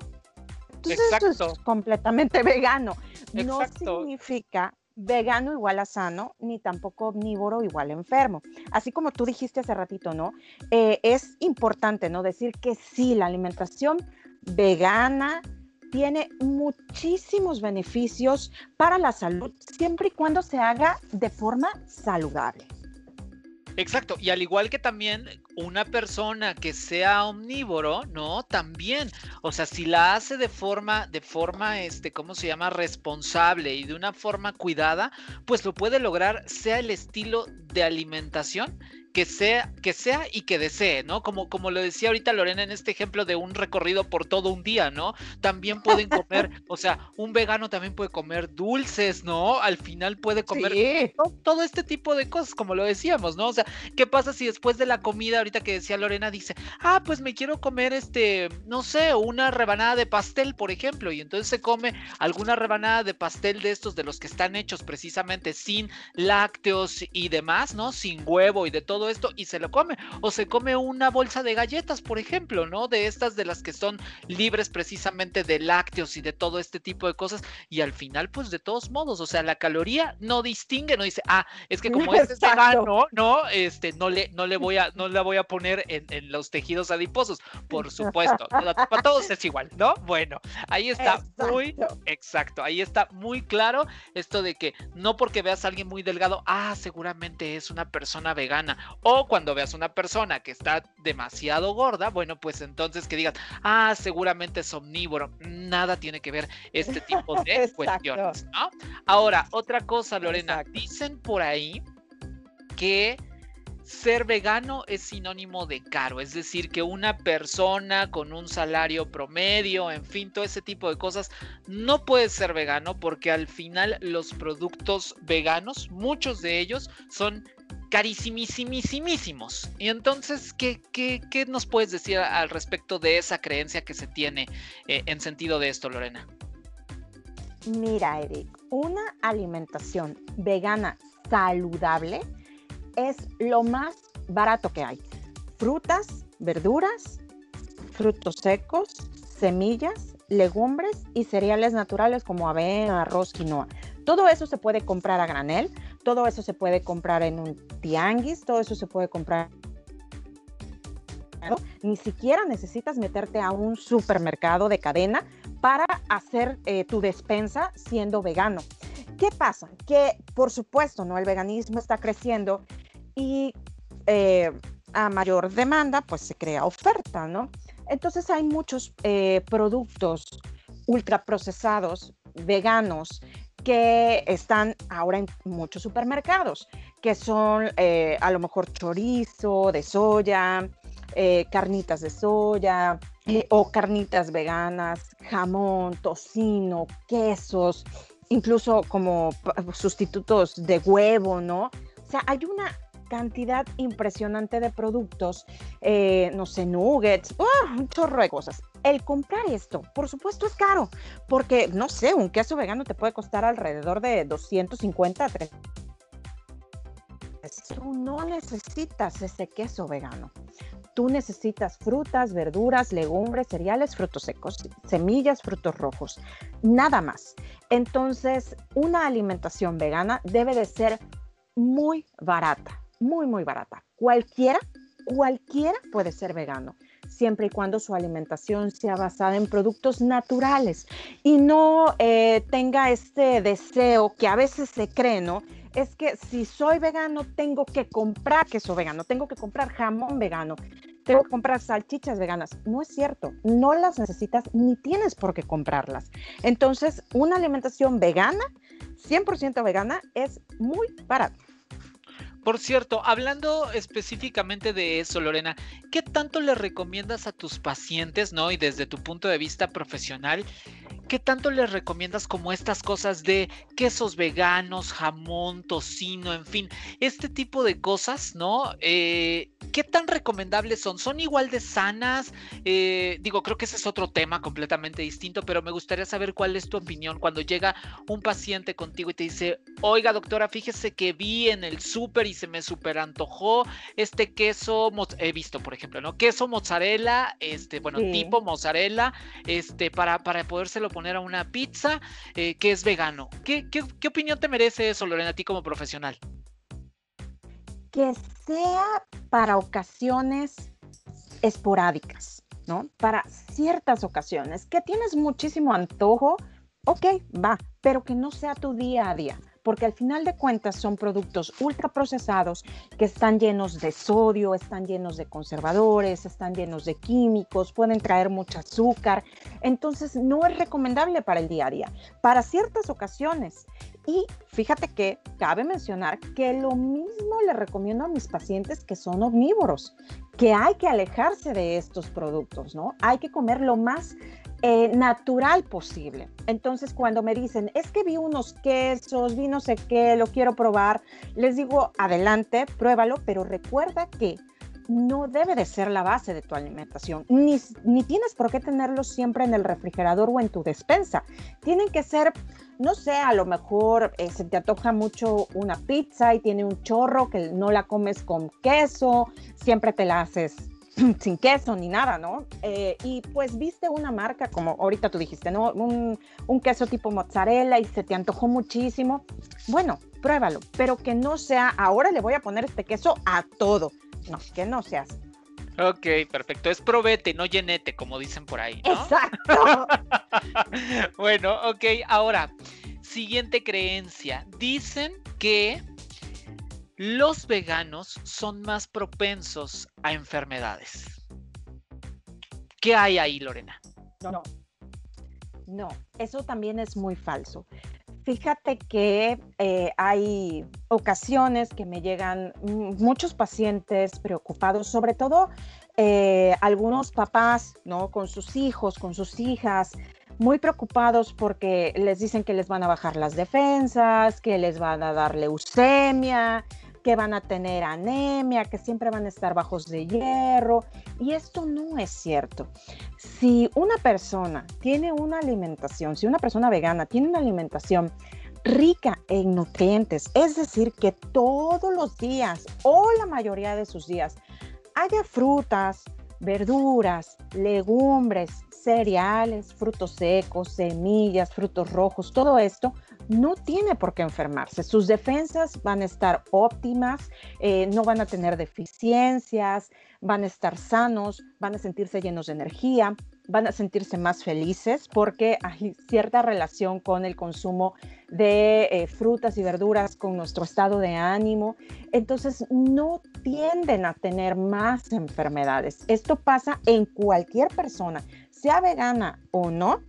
C: Entonces eso es completamente vegano. No significa vegano igual a sano, ni tampoco omnívoro igual a enfermo. Así como tú dijiste hace ratito, ¿no? Eh, es importante, ¿no? Decir que sí, la alimentación vegana tiene muchísimos beneficios para la salud, siempre y cuando se haga de forma saludable.
B: Exacto, y al igual que también una persona que sea omnívoro, ¿no? También, o sea, si la hace de forma, de forma, este, ¿cómo se llama? Responsable y de una forma cuidada, pues lo puede lograr, sea el estilo de alimentación que sea, que sea y que desee, ¿no? Como, como lo decía ahorita Lorena en este ejemplo de un recorrido por todo un día, ¿no? También pueden comer, o sea, un vegano también puede comer dulces, ¿no? Al final puede comer todo, este tipo de cosas, como lo decíamos, ¿no? O sea, ¿qué pasa si después de la comida, ahorita que decía Lorena, dice, ah, pues me quiero comer este, no sé, una rebanada de pastel, por ejemplo, y entonces se come alguna rebanada de pastel de estos, de los que están hechos precisamente sin lácteos y demás, ¿no? Sin huevo y de todo esto y se lo come. O se come una bolsa de galletas, por ejemplo, ¿no? De estas de las que son libres precisamente de lácteos y de todo este tipo de cosas. Y al final, pues de todos modos, o sea, la caloría no distingue, no dice, ah, es que como este es vegano, no, este, no le, no le voy a, no la voy a poner en, los tejidos adiposos. Por supuesto, para todos es igual, ¿no? Bueno, ahí está muy exacto, ahí está muy claro esto de que no porque veas a alguien muy delgado, ah, seguramente es una persona vegana o cuando veas una persona que está demasiado gorda, bueno, pues entonces que digas, ah, seguramente es omnívoro. Nada tiene que ver este tipo de cuestiones, ¿no? Ahora, otra cosa, Lorena, dicen por ahí que ser vegano es sinónimo de caro, es decir, que una persona con un salario promedio, en fin, todo ese tipo de cosas, no puede ser vegano porque al final los productos veganos, muchos de ellos son carísimísimísimos. Y entonces, ¿qué, qué, qué nos puedes decir al respecto de esa creencia que se tiene eh, en sentido de esto, Lorena?
C: Mira, Eric, una alimentación vegana saludable es lo más barato que hay. Frutas, verduras, frutos secos, semillas, legumbres y cereales naturales como avena, arroz, quinoa. Todo eso se puede comprar a granel, todo eso se puede comprar en un tianguis, todo eso se puede comprar. Ni siquiera necesitas meterte a un supermercado de cadena para hacer eh, tu despensa siendo vegano. ¿Qué pasa? Que por supuesto, ¿no? El veganismo está creciendo y eh, a mayor demanda, pues se crea oferta, ¿no? Entonces hay muchos eh, productos ultraprocesados veganos que están ahora en muchos supermercados, que son eh, a lo mejor chorizo de soya, eh, carnitas de soya eh, o carnitas veganas, jamón, tocino, quesos, incluso como sustitutos de huevo, ¿no? O sea, hay una cantidad impresionante de productos, eh, no sé, nuggets, ¡ah! un chorro de cosas. El comprar esto, por supuesto, es caro, porque, no sé, un queso vegano te puede costar alrededor de 250, 300. Tú no necesitas ese queso vegano. Tú necesitas frutas, verduras, legumbres, cereales, frutos secos, semillas, frutos rojos, nada más. Entonces, una alimentación vegana debe de ser muy barata muy, muy barata. Cualquiera, cualquiera puede ser vegano, siempre y cuando su alimentación sea basada en productos naturales y no eh, tenga este deseo que a veces se cree, ¿no? Es que si soy vegano, tengo que comprar queso vegano, tengo que comprar jamón vegano, tengo que comprar salchichas veganas. No es cierto, no las necesitas ni tienes por qué comprarlas. Entonces, una alimentación vegana, 100% vegana, es muy barata.
B: Por cierto, hablando específicamente de eso, Lorena, ¿qué tanto le recomiendas a tus pacientes, no? Y desde tu punto de vista profesional, ¿qué tanto les recomiendas como estas cosas de quesos veganos, jamón, tocino, en fin, este tipo de cosas, ¿no? Eh, ¿Qué tan recomendables son? ¿Son igual de sanas? Eh, digo, creo que ese es otro tema completamente distinto, pero me gustaría saber cuál es tu opinión cuando llega un paciente contigo y te dice, oiga doctora, fíjese que vi en el súper y se me súper antojó este queso, he visto por ejemplo, ¿no? Queso mozzarella, este, bueno, tipo mozzarella, este, para, para podérselo poner a una pizza eh, que es vegano. ¿Qué, ¿Qué, qué opinión te merece eso, Lorena, a ti como profesional?
C: que sea para ocasiones esporádicas, ¿no? Para ciertas ocasiones, que tienes muchísimo antojo, ok, va, pero que no sea tu día a día porque al final de cuentas son productos ultraprocesados que están llenos de sodio, están llenos de conservadores, están llenos de químicos, pueden traer mucho azúcar. Entonces no es recomendable para el día a día. Para ciertas ocasiones y fíjate que cabe mencionar que lo mismo le recomiendo a mis pacientes que son omnívoros, que hay que alejarse de estos productos, ¿no? Hay que comer lo más eh, natural posible. Entonces, cuando me dicen, es que vi unos quesos, vi no sé qué, lo quiero probar, les digo, adelante, pruébalo, pero recuerda que no debe de ser la base de tu alimentación, ni, ni tienes por qué tenerlo siempre en el refrigerador o en tu despensa. Tienen que ser, no sé, a lo mejor eh, se te antoja mucho una pizza y tiene un chorro que no la comes con queso, siempre te la haces sin queso ni nada, ¿no? Eh, y pues viste una marca, como ahorita tú dijiste, ¿no? Un, un, queso tipo mozzarella y se te antojó muchísimo. Bueno, pruébalo, pero que no sea, ahora le voy a poner este queso a todo. No, que no seas.
B: Ok, perfecto. Es probete, no llenete, como dicen por ahí. ¿no?
C: Exacto.
B: bueno, ok, ahora, siguiente creencia. Dicen que los veganos son más propensos a enfermedades. ¿Qué hay ahí, Lorena?
C: No, no. Eso también es muy falso. Fíjate que eh, hay ocasiones que me llegan muchos pacientes preocupados, sobre todo eh, algunos papás, ¿no? Con sus hijos, con sus hijas, muy preocupados porque les dicen que les van a bajar las defensas, que les van a dar leucemia, que van a tener anemia, que siempre van a estar bajos de hierro. Y esto no es cierto. Si una persona tiene una alimentación, si una persona vegana tiene una alimentación rica en nutrientes, es decir, que todos los días o la mayoría de sus días haya frutas, verduras, legumbres, cereales, frutos secos, semillas, frutos rojos, todo esto no tiene por qué enfermarse. Sus defensas van a estar óptimas, eh, no van a tener deficiencias, van a estar sanos, van a sentirse llenos de energía, van a sentirse más felices porque hay cierta relación con el consumo de eh, frutas y verduras con nuestro estado de ánimo. Entonces no tienden a tener más enfermedades. Esto pasa en cualquier persona, sea vegana o no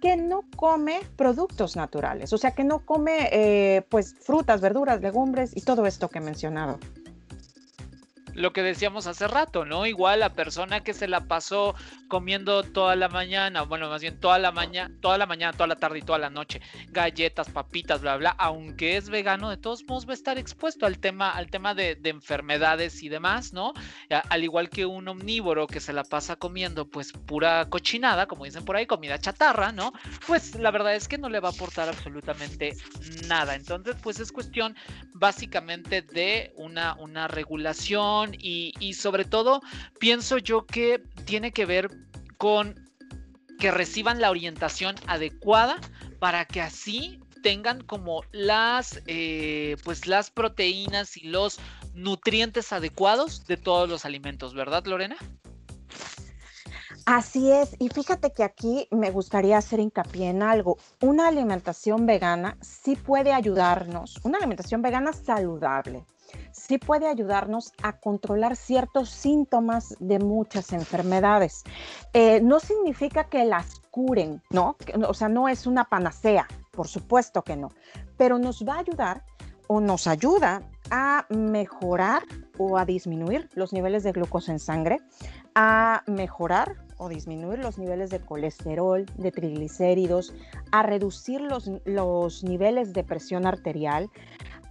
C: que no come productos naturales, o sea, que no come eh, pues frutas, verduras, legumbres y todo esto que he mencionado
B: lo que decíamos hace rato, ¿no? Igual la persona que se la pasó comiendo toda la mañana, bueno, más bien toda la mañana, toda la mañana, toda la tarde y toda la noche, galletas, papitas, bla, bla, aunque es vegano, de todos modos va a estar expuesto al tema, al tema de, enfermedades y demás, ¿no? Al igual que un omnívoro que se la pasa comiendo, pues pura cochinada, como dicen por ahí, comida chatarra, ¿no? Pues la verdad es que no le va a aportar absolutamente nada. Entonces, pues es cuestión básicamente de una, una regulación y, sobre todo pienso yo que tiene que ver con que reciban la orientación adecuada para que así tengan como las eh, pues las proteínas y los nutrientes adecuados de todos los alimentos, ¿verdad, Lorena?
C: Así es, y fíjate que aquí me gustaría hacer hincapié en algo. Una alimentación vegana sí puede ayudarnos, una alimentación vegana saludable, sí puede ayudarnos a controlar ciertos síntomas de muchas enfermedades. Eh, no significa que las curen, ¿no? O sea, no es una panacea, por supuesto que no, pero nos va a ayudar o nos ayuda a mejorar o a disminuir los niveles de glucosa en sangre, a mejorar o disminuir los niveles de colesterol, de triglicéridos, a reducir los, los niveles de presión arterial,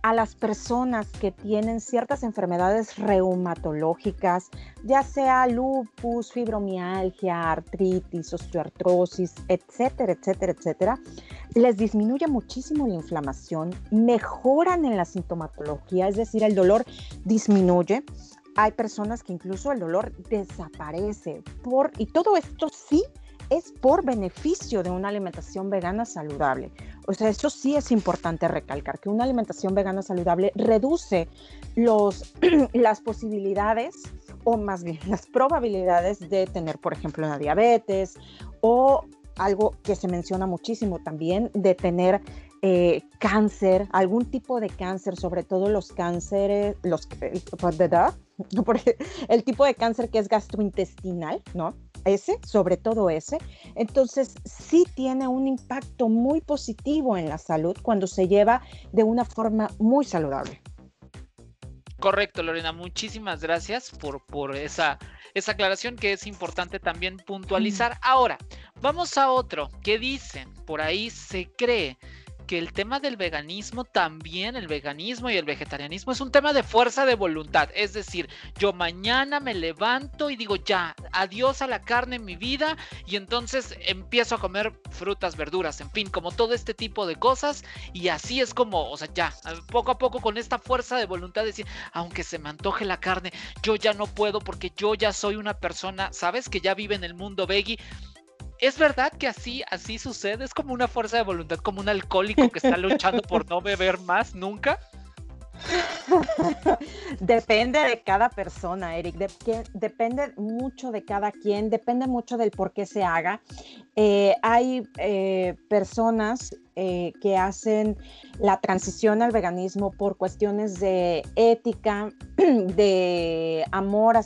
C: a las personas que tienen ciertas enfermedades reumatológicas, ya sea lupus, fibromialgia, artritis, osteoartrosis, etcétera, etcétera, etcétera, les disminuye muchísimo la inflamación, mejoran en la sintomatología, es decir, el dolor disminuye. Hay personas que incluso el dolor desaparece por y todo esto sí es por beneficio de una alimentación vegana saludable. O sea, eso sí es importante recalcar, que una alimentación vegana saludable reduce los, las posibilidades o más bien las probabilidades de tener, por ejemplo, una diabetes o algo que se menciona muchísimo también, de tener eh, cáncer, algún tipo de cáncer, sobre todo los cánceres, los, el tipo de cáncer que es gastrointestinal, ¿no? ese, sobre todo ese. Entonces, sí tiene un impacto muy positivo en la salud cuando se lleva de una forma muy saludable.
B: Correcto, Lorena. Muchísimas gracias por, por esa, esa aclaración que es importante también puntualizar. Ahora, vamos a otro que dicen, por ahí se cree que el tema del veganismo también, el veganismo y el vegetarianismo es un tema de fuerza de voluntad. Es decir, yo mañana me levanto y digo ya, adiós a la carne en mi vida y entonces empiezo a comer frutas, verduras, en fin, como todo este tipo de cosas y así es como, o sea, ya, poco a poco con esta fuerza de voluntad decir, aunque se me antoje la carne, yo ya no puedo porque yo ya soy una persona, ¿sabes? Que ya vive en el mundo veggie es verdad que así, así sucede. Es como una fuerza de voluntad, como un alcohólico que está luchando por no beber más nunca.
C: depende de cada persona, Eric. depende mucho de cada quien, depende mucho del por qué se haga. Eh, hay eh, personas eh, que hacen la transición al veganismo por cuestiones de ética, de amor,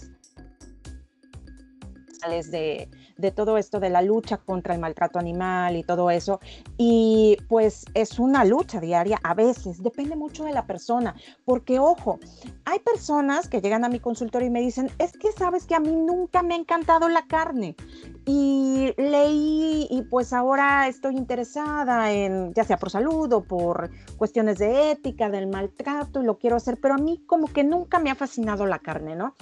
C: de de todo esto de la lucha contra el maltrato animal y todo eso. Y pues es una lucha diaria a veces, depende mucho de la persona, porque ojo, hay personas que llegan a mi consultorio y me dicen, es que sabes que a mí nunca me ha encantado la carne y leí y pues ahora estoy interesada en, ya sea por salud o por cuestiones de ética, del maltrato y lo quiero hacer, pero a mí como que nunca me ha fascinado la carne, ¿no?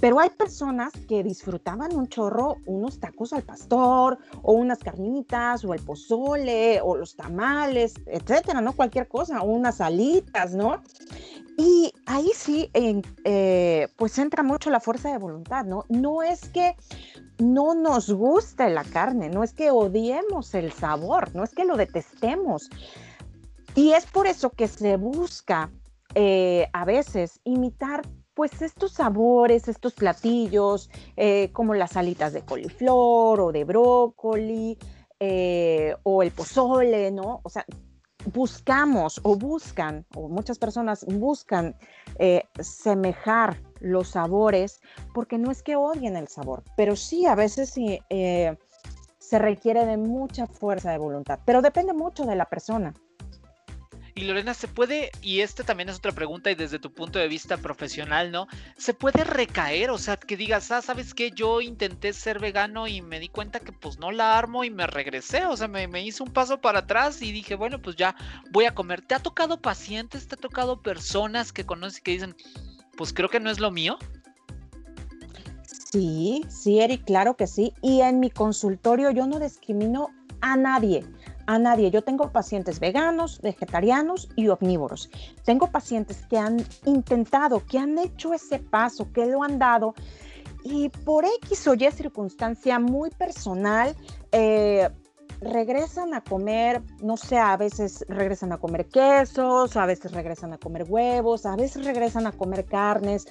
C: Pero hay personas que disfrutaban un chorro unos tacos al pastor o unas carnitas o el pozole o los tamales, etcétera, ¿no? Cualquier cosa, o unas alitas, ¿no? Y ahí sí, eh, pues entra mucho la fuerza de voluntad, ¿no? No es que no nos guste la carne, no es que odiemos el sabor, no es que lo detestemos. Y es por eso que se busca eh, a veces imitar pues estos sabores, estos platillos, eh, como las alitas de coliflor o de brócoli eh, o el pozole, ¿no? O sea, buscamos o buscan, o muchas personas buscan semejar los sabores, porque no es que odien el sabor, pero sí a veces se requiere de mucha fuerza de voluntad, pero depende mucho de la persona.
B: Y Lorena, ¿se puede, y esta también es otra pregunta y desde tu punto de vista profesional, ¿no? ¿Se puede recaer? O sea, que digas, ah, ¿sabes qué? Yo intenté ser vegano y me di cuenta que pues no la armo y me regresé, o sea, me, me hice un paso para atrás y dije, bueno, pues ya voy a comer. ¿Te ha tocado pacientes, te ha tocado personas que conoces que dicen, pues creo que no es lo mío?
C: Sí, sí, Eric, claro que sí. Y en mi consultorio yo no discrimino a nadie a nadie. Yo tengo pacientes veganos, vegetarianos y omnívoros. Tengo pacientes que han intentado, que han hecho ese paso, que lo han dado y por X o Y circunstancia muy personal, eh, regresan a comer, no sé, a veces regresan a comer quesos, a veces regresan a comer huevos, a veces regresan a comer carnes,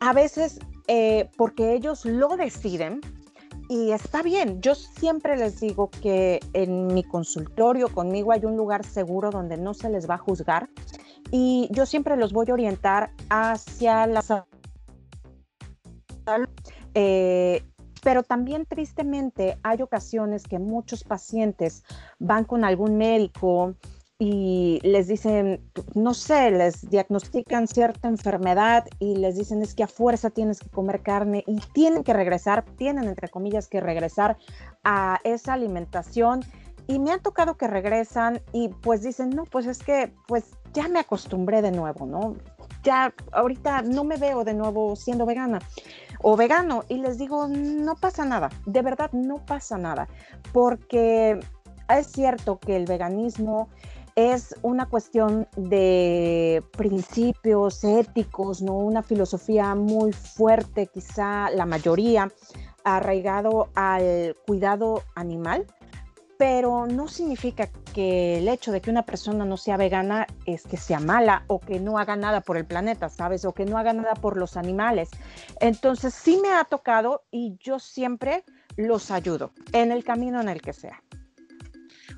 C: a veces eh, porque ellos lo deciden, y está bien, yo siempre les digo que en mi consultorio conmigo hay un lugar seguro donde no se les va a juzgar y yo siempre los voy a orientar hacia la salud. Eh, pero también tristemente hay ocasiones que muchos pacientes van con algún médico y les dicen, no sé, les diagnostican cierta enfermedad y les dicen es que a fuerza tienes que comer carne y tienen que regresar, tienen entre comillas que regresar a esa alimentación y me han tocado que regresan y pues dicen, no, pues es que pues ya me acostumbré de nuevo, ¿no? Ya ahorita no me veo de nuevo siendo vegana o vegano y les digo, no pasa nada, de verdad no pasa nada, porque es cierto que el veganismo es una cuestión de principios éticos, ¿no? Una filosofía muy fuerte, quizá la mayoría, arraigado al cuidado animal, pero no significa que el hecho de que una persona no sea vegana es que sea mala o que no haga nada por el planeta, ¿sabes? O que no haga nada por los animales. Entonces sí me ha tocado y yo siempre los ayudo en el camino en el que sea.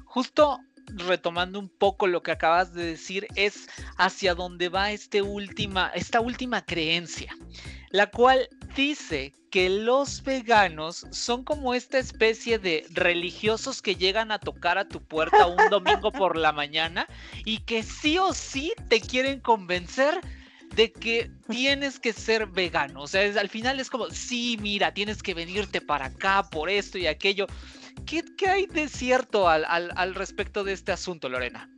B: Justo retomando un poco lo que acabas de decir, es hacia dónde va este última, esta última creencia, la cual dice que los veganos son como esta especie de religiosos que llegan a tocar a tu puerta un domingo por la mañana y que sí o sí te quieren convencer de que tienes que ser vegano. O sea, al final es como, sí, mira, tienes que venirte para acá por esto y aquello. ¿Qué, hay de cierto al, respecto de este asunto, Lorena?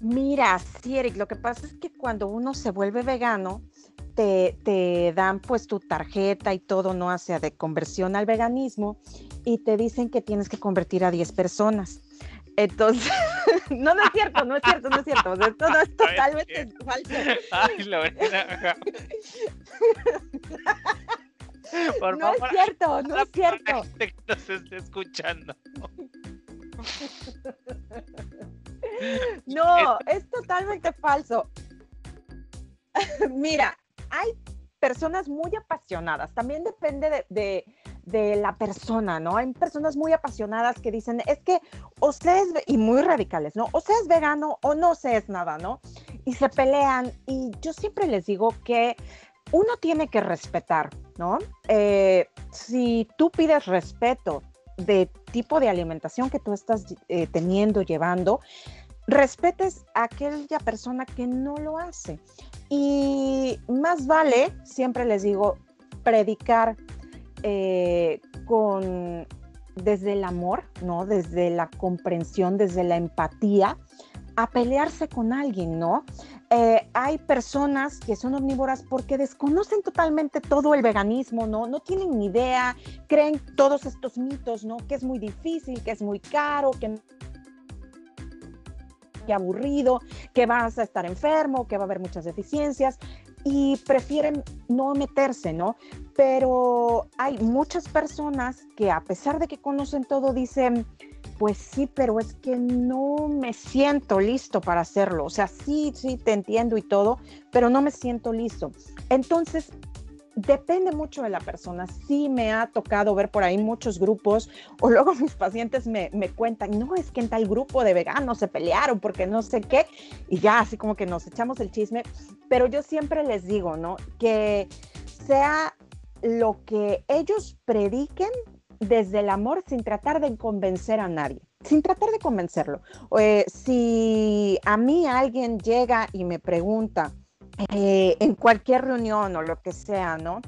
C: Mira, sí, Eric, lo que pasa es que cuando uno se vuelve vegano, te, te, dan pues tu tarjeta y todo, ¿no? Hacia de conversión al veganismo y te dicen que tienes que convertir a 10 personas. Entonces, no, no es cierto, no es cierto, no es cierto. esto no es totalmente falso. Ay, Lorena. no es cierto, no es cierto.
B: Que nos esté escuchando.
C: No, es totalmente falso. Mira, hay personas muy apasionadas. También depende de, la persona, ¿no? Hay personas muy apasionadas que dicen, es que o se es, y muy radicales, ¿no? O se es vegano o no se es nada, ¿no? Y se pelean. Y yo siempre les digo que uno tiene que respetar, ¿no? Eh, si tú pides respeto de tipo de alimentación que tú estás eh, teniendo, llevando, respetes a aquella persona que no lo hace. Y más vale, siempre les digo, predicar eh, con desde el amor, ¿no? Desde la comprensión, desde la empatía, a pelearse con alguien, ¿no? Eh, hay personas que son omnívoras porque desconocen totalmente todo el veganismo, ¿no? No tienen ni idea, creen todos estos mitos, ¿no? Que es muy difícil, que es muy caro, que que aburrido, que vas a estar enfermo, que va a haber muchas deficiencias y prefieren no meterse, ¿no? Pero hay muchas personas que a pesar de que conocen todo dicen, pues sí, pero es que no me siento listo para hacerlo. O sea, sí, sí, te entiendo y todo, pero no me siento listo. Entonces, depende mucho de la persona. Sí me ha tocado ver por ahí muchos grupos o luego mis pacientes me, me, cuentan, no, es que en tal grupo de veganos se pelearon porque no sé qué, y ya así como que nos echamos el chisme, pero yo siempre les digo, ¿no? Que sea lo que ellos prediquen desde el amor sin tratar de convencer a nadie, sin tratar de convencerlo. Eh, si a mí alguien llega y me pregunta eh, en cualquier reunión o lo que sea, ¿no?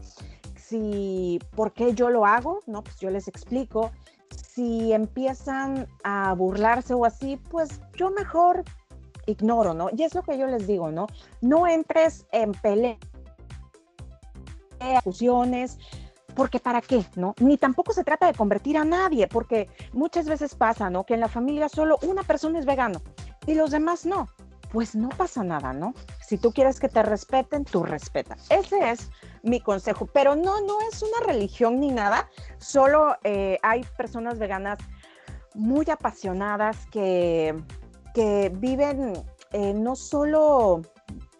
C: Si, ¿por qué yo lo hago? No, pues yo les explico. Si empiezan a burlarse o así, pues yo mejor ignoro, ¿no? Y es lo que yo les digo, ¿no? No entres en peleas, discusiones, porque para qué, ¿no? Ni tampoco se trata de convertir a nadie, porque muchas veces pasa, ¿no? Que en la familia solo una persona es vegano y los demás no. Pues no pasa nada, ¿no? Si tú quieres que te respeten, tú respeta. Ese es mi consejo, pero no, no es una religión ni nada, solo eh, hay personas veganas muy apasionadas que, que viven eh, no solo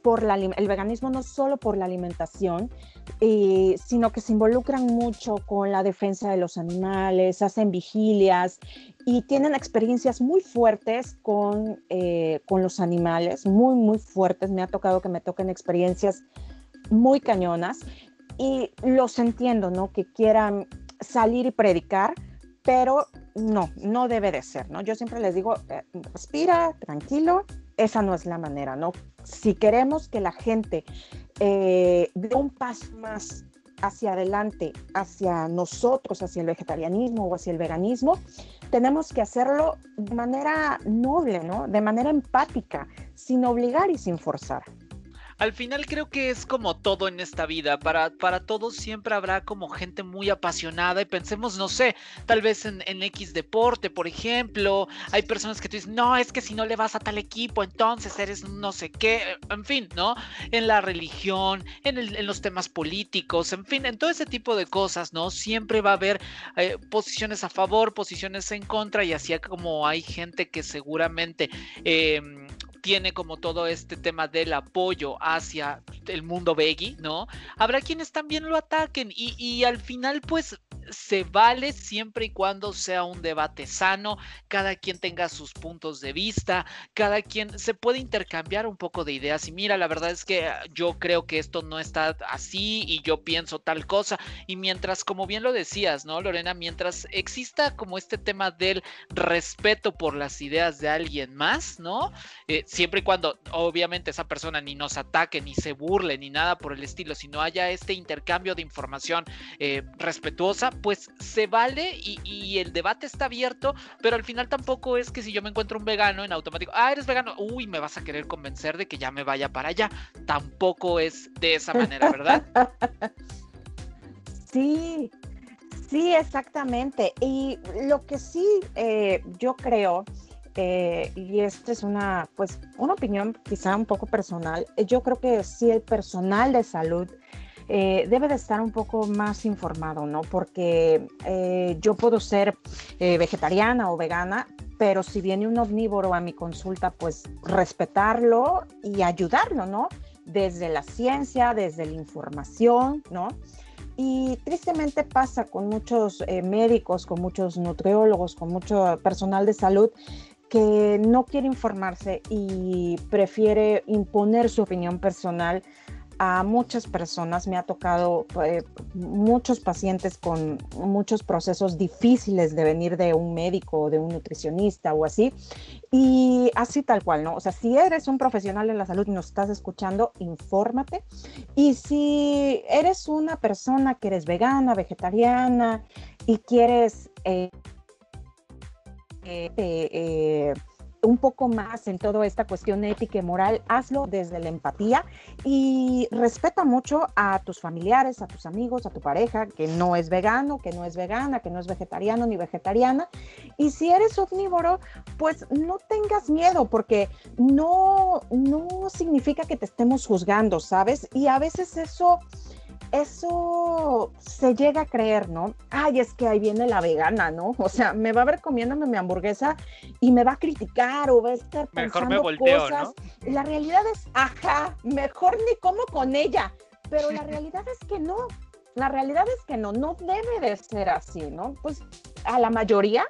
C: por la, el veganismo, no solo por la alimentación, eh, sino que se involucran mucho con la defensa de los animales, hacen vigilias y tienen experiencias muy fuertes con, eh, con los animales, muy, muy fuertes. Me ha tocado que me toquen experiencias muy cañonas y los entiendo, ¿no? Que quieran salir y predicar, pero no, no debe de ser, ¿no? Yo siempre les digo, eh, respira, tranquilo, esa no es la manera, ¿no? Si queremos que la gente eh, dé un paso más hacia adelante, hacia nosotros, hacia el vegetarianismo o hacia el veganismo, tenemos que hacerlo de manera noble, ¿no? De manera empática, sin obligar y sin forzar
B: al final creo que es como todo en esta vida. Para, para todos siempre habrá como gente muy apasionada y pensemos, no sé, tal vez en, X deporte, por ejemplo. Hay personas que te dicen, no, es que si no le vas a tal equipo, entonces eres no sé qué. En fin, ¿no? En la religión, en, en los temas políticos, en fin, en todo ese tipo de cosas, ¿no? Siempre va a haber eh, posiciones a favor, posiciones en contra y así como hay gente que seguramente... Eh, tiene como todo este tema del apoyo hacia el mundo veggie, ¿no? Habrá quienes también lo ataquen y, y al final pues se vale siempre y cuando sea un debate sano, cada quien tenga sus puntos de vista, cada quien se puede intercambiar un poco de ideas y mira, la verdad es que ah, yo creo que esto no está así y yo pienso tal cosa y mientras, como bien lo decías, ¿no, Lorena? Mientras exista como este tema del respeto por las ideas de alguien más, ¿no? Eh, siempre y cuando obviamente esa persona ni nos ataque, ni se burle, ni nada por el estilo, sino haya este intercambio de información eh, respetuosa, pues se vale y, el debate está abierto, pero al final tampoco es que si yo me encuentro un vegano en automático, ah, eres vegano, uy, me vas a querer convencer de que ya me vaya para allá. Tampoco es de esa manera, ¿verdad?
C: Sí, sí, exactamente. Y lo que sí eh, yo creo, eh, y esta es una, pues, una opinión quizá un poco personal, yo creo que sí el personal de salud eh, debe de estar un poco más informado, ¿no? Porque eh, yo puedo ser eh, vegetariana o vegana, pero si viene un omnívoro a mi consulta, pues respetarlo y ayudarlo, ¿no? Desde la ciencia, desde la información, ¿no? Y tristemente pasa con muchos médicos, con muchos nutriólogos, con mucho personal de salud que no quiere informarse y prefiere imponer su opinión personal a muchas personas, me ha tocado eh, muchos pacientes con muchos procesos difíciles de venir de un médico o de un nutricionista o así, y así tal cual, ¿no? O sea, si eres un profesional de la salud y nos estás escuchando, infórmate, y si eres una persona que eres vegana, vegetariana y quieres... Eh, eh, un poco más en toda esta cuestión ética y moral, hazlo desde la empatía y respeta mucho a tus familiares, a tus amigos, a tu pareja, que no es vegano, que no es vegana, que no es vegetariano ni vegetariana. Y si eres omnívoro, pues no tengas miedo porque no, no significa que te estemos juzgando, ¿sabes? Y a veces eso eso se llega a creer, ¿no? Ay, es que ahí viene la vegana, ¿no? O sea, me va a ver comiéndome mi hamburguesa y me va a criticar o va a estar pensando mejor me volteo, cosas. ¿no? La realidad es, ajá, mejor ni como con ella, pero la realidad es que no. La realidad es que no, no debe de ser así, ¿no? Pues a la mayoría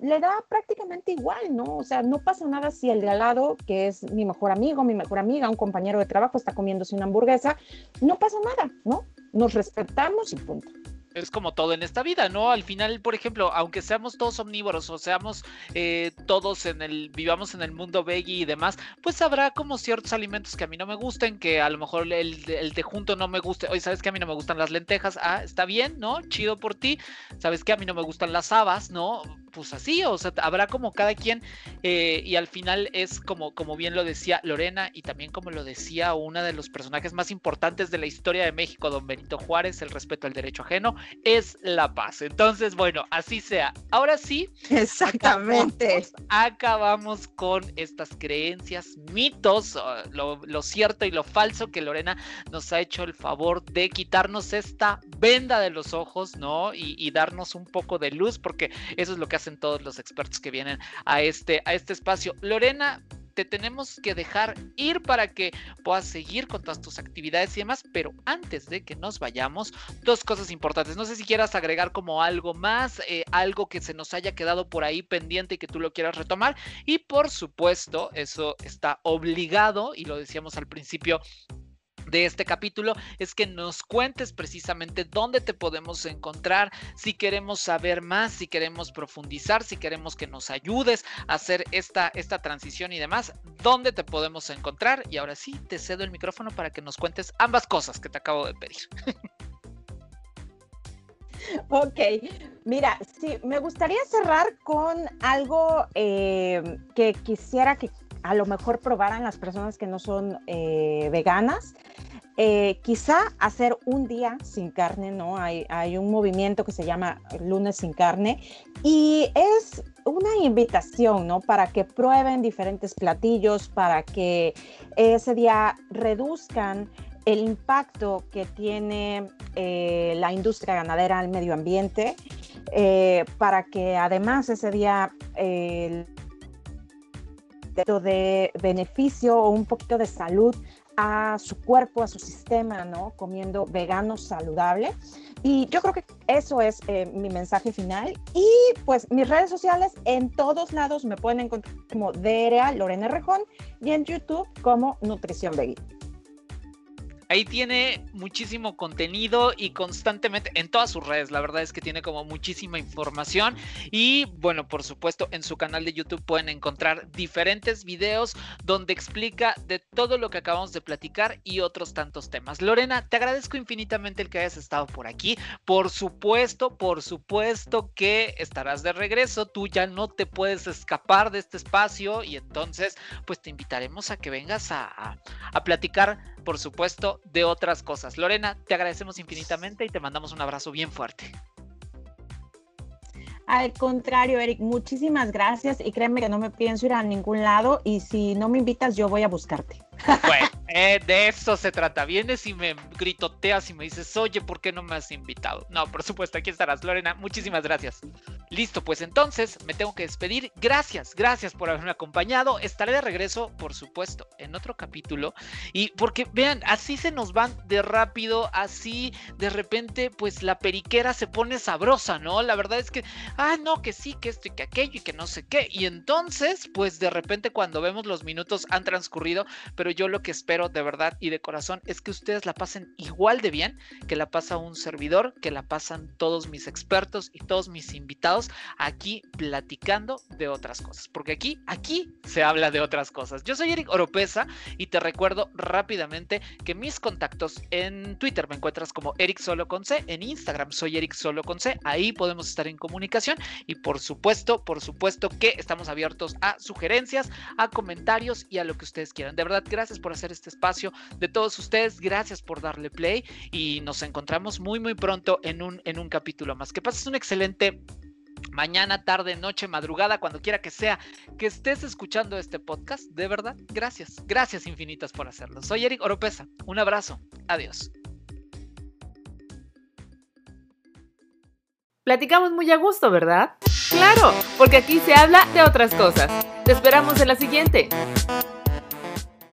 C: le da prácticamente igual, ¿no? O sea, no pasa nada si el de al lado, que es mi mejor amigo, mi mejor amiga, un compañero de trabajo, está comiéndose una hamburguesa, no pasa nada, ¿no? Nos respetamos y punto.
B: es como todo en esta vida, ¿no? Al final, por ejemplo, aunque seamos todos omnívoros o seamos eh, todos en el, vivamos en el mundo veggie y demás, pues habrá como ciertos alimentos que a mí no me gusten, que a lo mejor el, el de junto no me guste. Oye, ¿sabes que a mí no me gustan las lentejas? Ah, está bien, ¿no? Chido por ti. ¿Sabes que a mí no me gustan las habas, ¿no? Pues así, o sea, habrá como cada quien eh, y al final es como, como bien lo decía Lorena y también como lo decía uno de los personajes más importantes de la historia de México, don Benito Juárez, el respeto al derecho ajeno es la paz. Entonces, bueno, así sea. Ahora sí.
C: Exactamente.
B: Acabamos, con estas creencias, mitos, ah, lo, cierto y lo falso que Lorena nos ha hecho el favor de quitarnos esta venda de los ojos, ¿no? Y, y darnos un poco de luz, porque eso es lo que todos los expertos que vienen a este, a este espacio. Lorena, te tenemos que dejar ir para que puedas seguir con todas tus actividades y demás, pero antes de que nos vayamos, dos cosas importantes. No sé si quieras agregar como algo más, eh, algo que se nos haya quedado por ahí pendiente y que tú lo quieras retomar. Y por supuesto, eso está obligado, y lo decíamos al principio, de este capítulo es que nos cuentes precisamente dónde te podemos encontrar, si queremos saber más, si queremos profundizar, si queremos que nos ayudes a hacer esta, esta transición y demás, dónde te podemos encontrar. Y ahora sí, te cedo el micrófono para que nos cuentes ambas cosas que te acabo de pedir.
C: Ok, mira, sí, me gustaría cerrar con algo eh, que quisiera que a lo mejor probaran las personas que no son eh, veganas. Eh, quizá hacer un día sin carne, ¿no? Hay, hay, un movimiento que se llama lunes sin carne y es una invitación, ¿no? Para que prueben diferentes platillos, para que ese día reduzcan el impacto que tiene eh, la industria ganadera al medio ambiente, para que además ese día de beneficio o un poquito de salud a su cuerpo, a su sistema, ¿no? Comiendo vegano saludable. Y yo creo que eso es eh, mi mensaje final. Y pues mis redes sociales en todos lados me pueden encontrar como DRA Lorena Rejón y en YouTube como Nutrición Veggie.
B: Ahí tiene muchísimo contenido y constantemente en todas sus redes, la verdad es que tiene como muchísima información y bueno, por supuesto en su canal de YouTube pueden encontrar diferentes videos donde explica de todo lo que acabamos de platicar y otros tantos temas. Lorena, te agradezco infinitamente el que hayas estado por aquí. Por supuesto, por supuesto que estarás de regreso, tú ya no te puedes escapar de este espacio y entonces pues te invitaremos a que vengas a, a platicar por supuesto, de otras cosas. Lorena, te agradecemos infinitamente y te mandamos un abrazo bien fuerte.
C: Al contrario, Eric, muchísimas gracias y créeme que no me pienso ir a ningún lado y si no me invitas yo voy a buscarte.
B: Bueno, eh, de eso se trata. Vienes y me gritoteas y me dices, oye, ¿por qué no me has invitado? No, por supuesto, aquí estarás, Lorena. Muchísimas gracias. Listo, pues entonces me tengo que despedir. Gracias, gracias por haberme acompañado. Estaré de regreso, por supuesto, en otro capítulo. Y porque vean, así se nos van de rápido, así de repente, pues la periquera se pone sabrosa, ¿no? La verdad es que, ah, no, que sí, que esto y que aquello y que no sé qué. Y entonces, pues de repente cuando vemos los minutos han transcurrido, pero yo lo que espero de verdad y de corazón es que ustedes la pasen igual de bien que la pasa un servidor, que la pasan todos mis expertos y todos mis invitados aquí platicando de otras cosas, porque aquí, aquí se habla de otras cosas. Yo soy Eric Oropesa y te recuerdo rápidamente que mis contactos en Twitter me encuentras como Eric con C, en Instagram soy Eric Solo con C, ahí podemos estar en comunicación y por supuesto, por supuesto que estamos abiertos a sugerencias, a comentarios y a lo que ustedes quieran. De verdad, gracias por hacer este espacio de todos ustedes, gracias por darle play y nos encontramos muy muy pronto en un, en un capítulo más. Que pases un excelente mañana, tarde, noche, madrugada, cuando quiera que sea que estés escuchando este podcast. De verdad, gracias, gracias infinitas por hacerlo. Soy Eric Oropesa, un abrazo, adiós.
A: Platicamos muy a gusto, ¿verdad? Claro, porque aquí se habla de otras cosas. Te esperamos en la siguiente.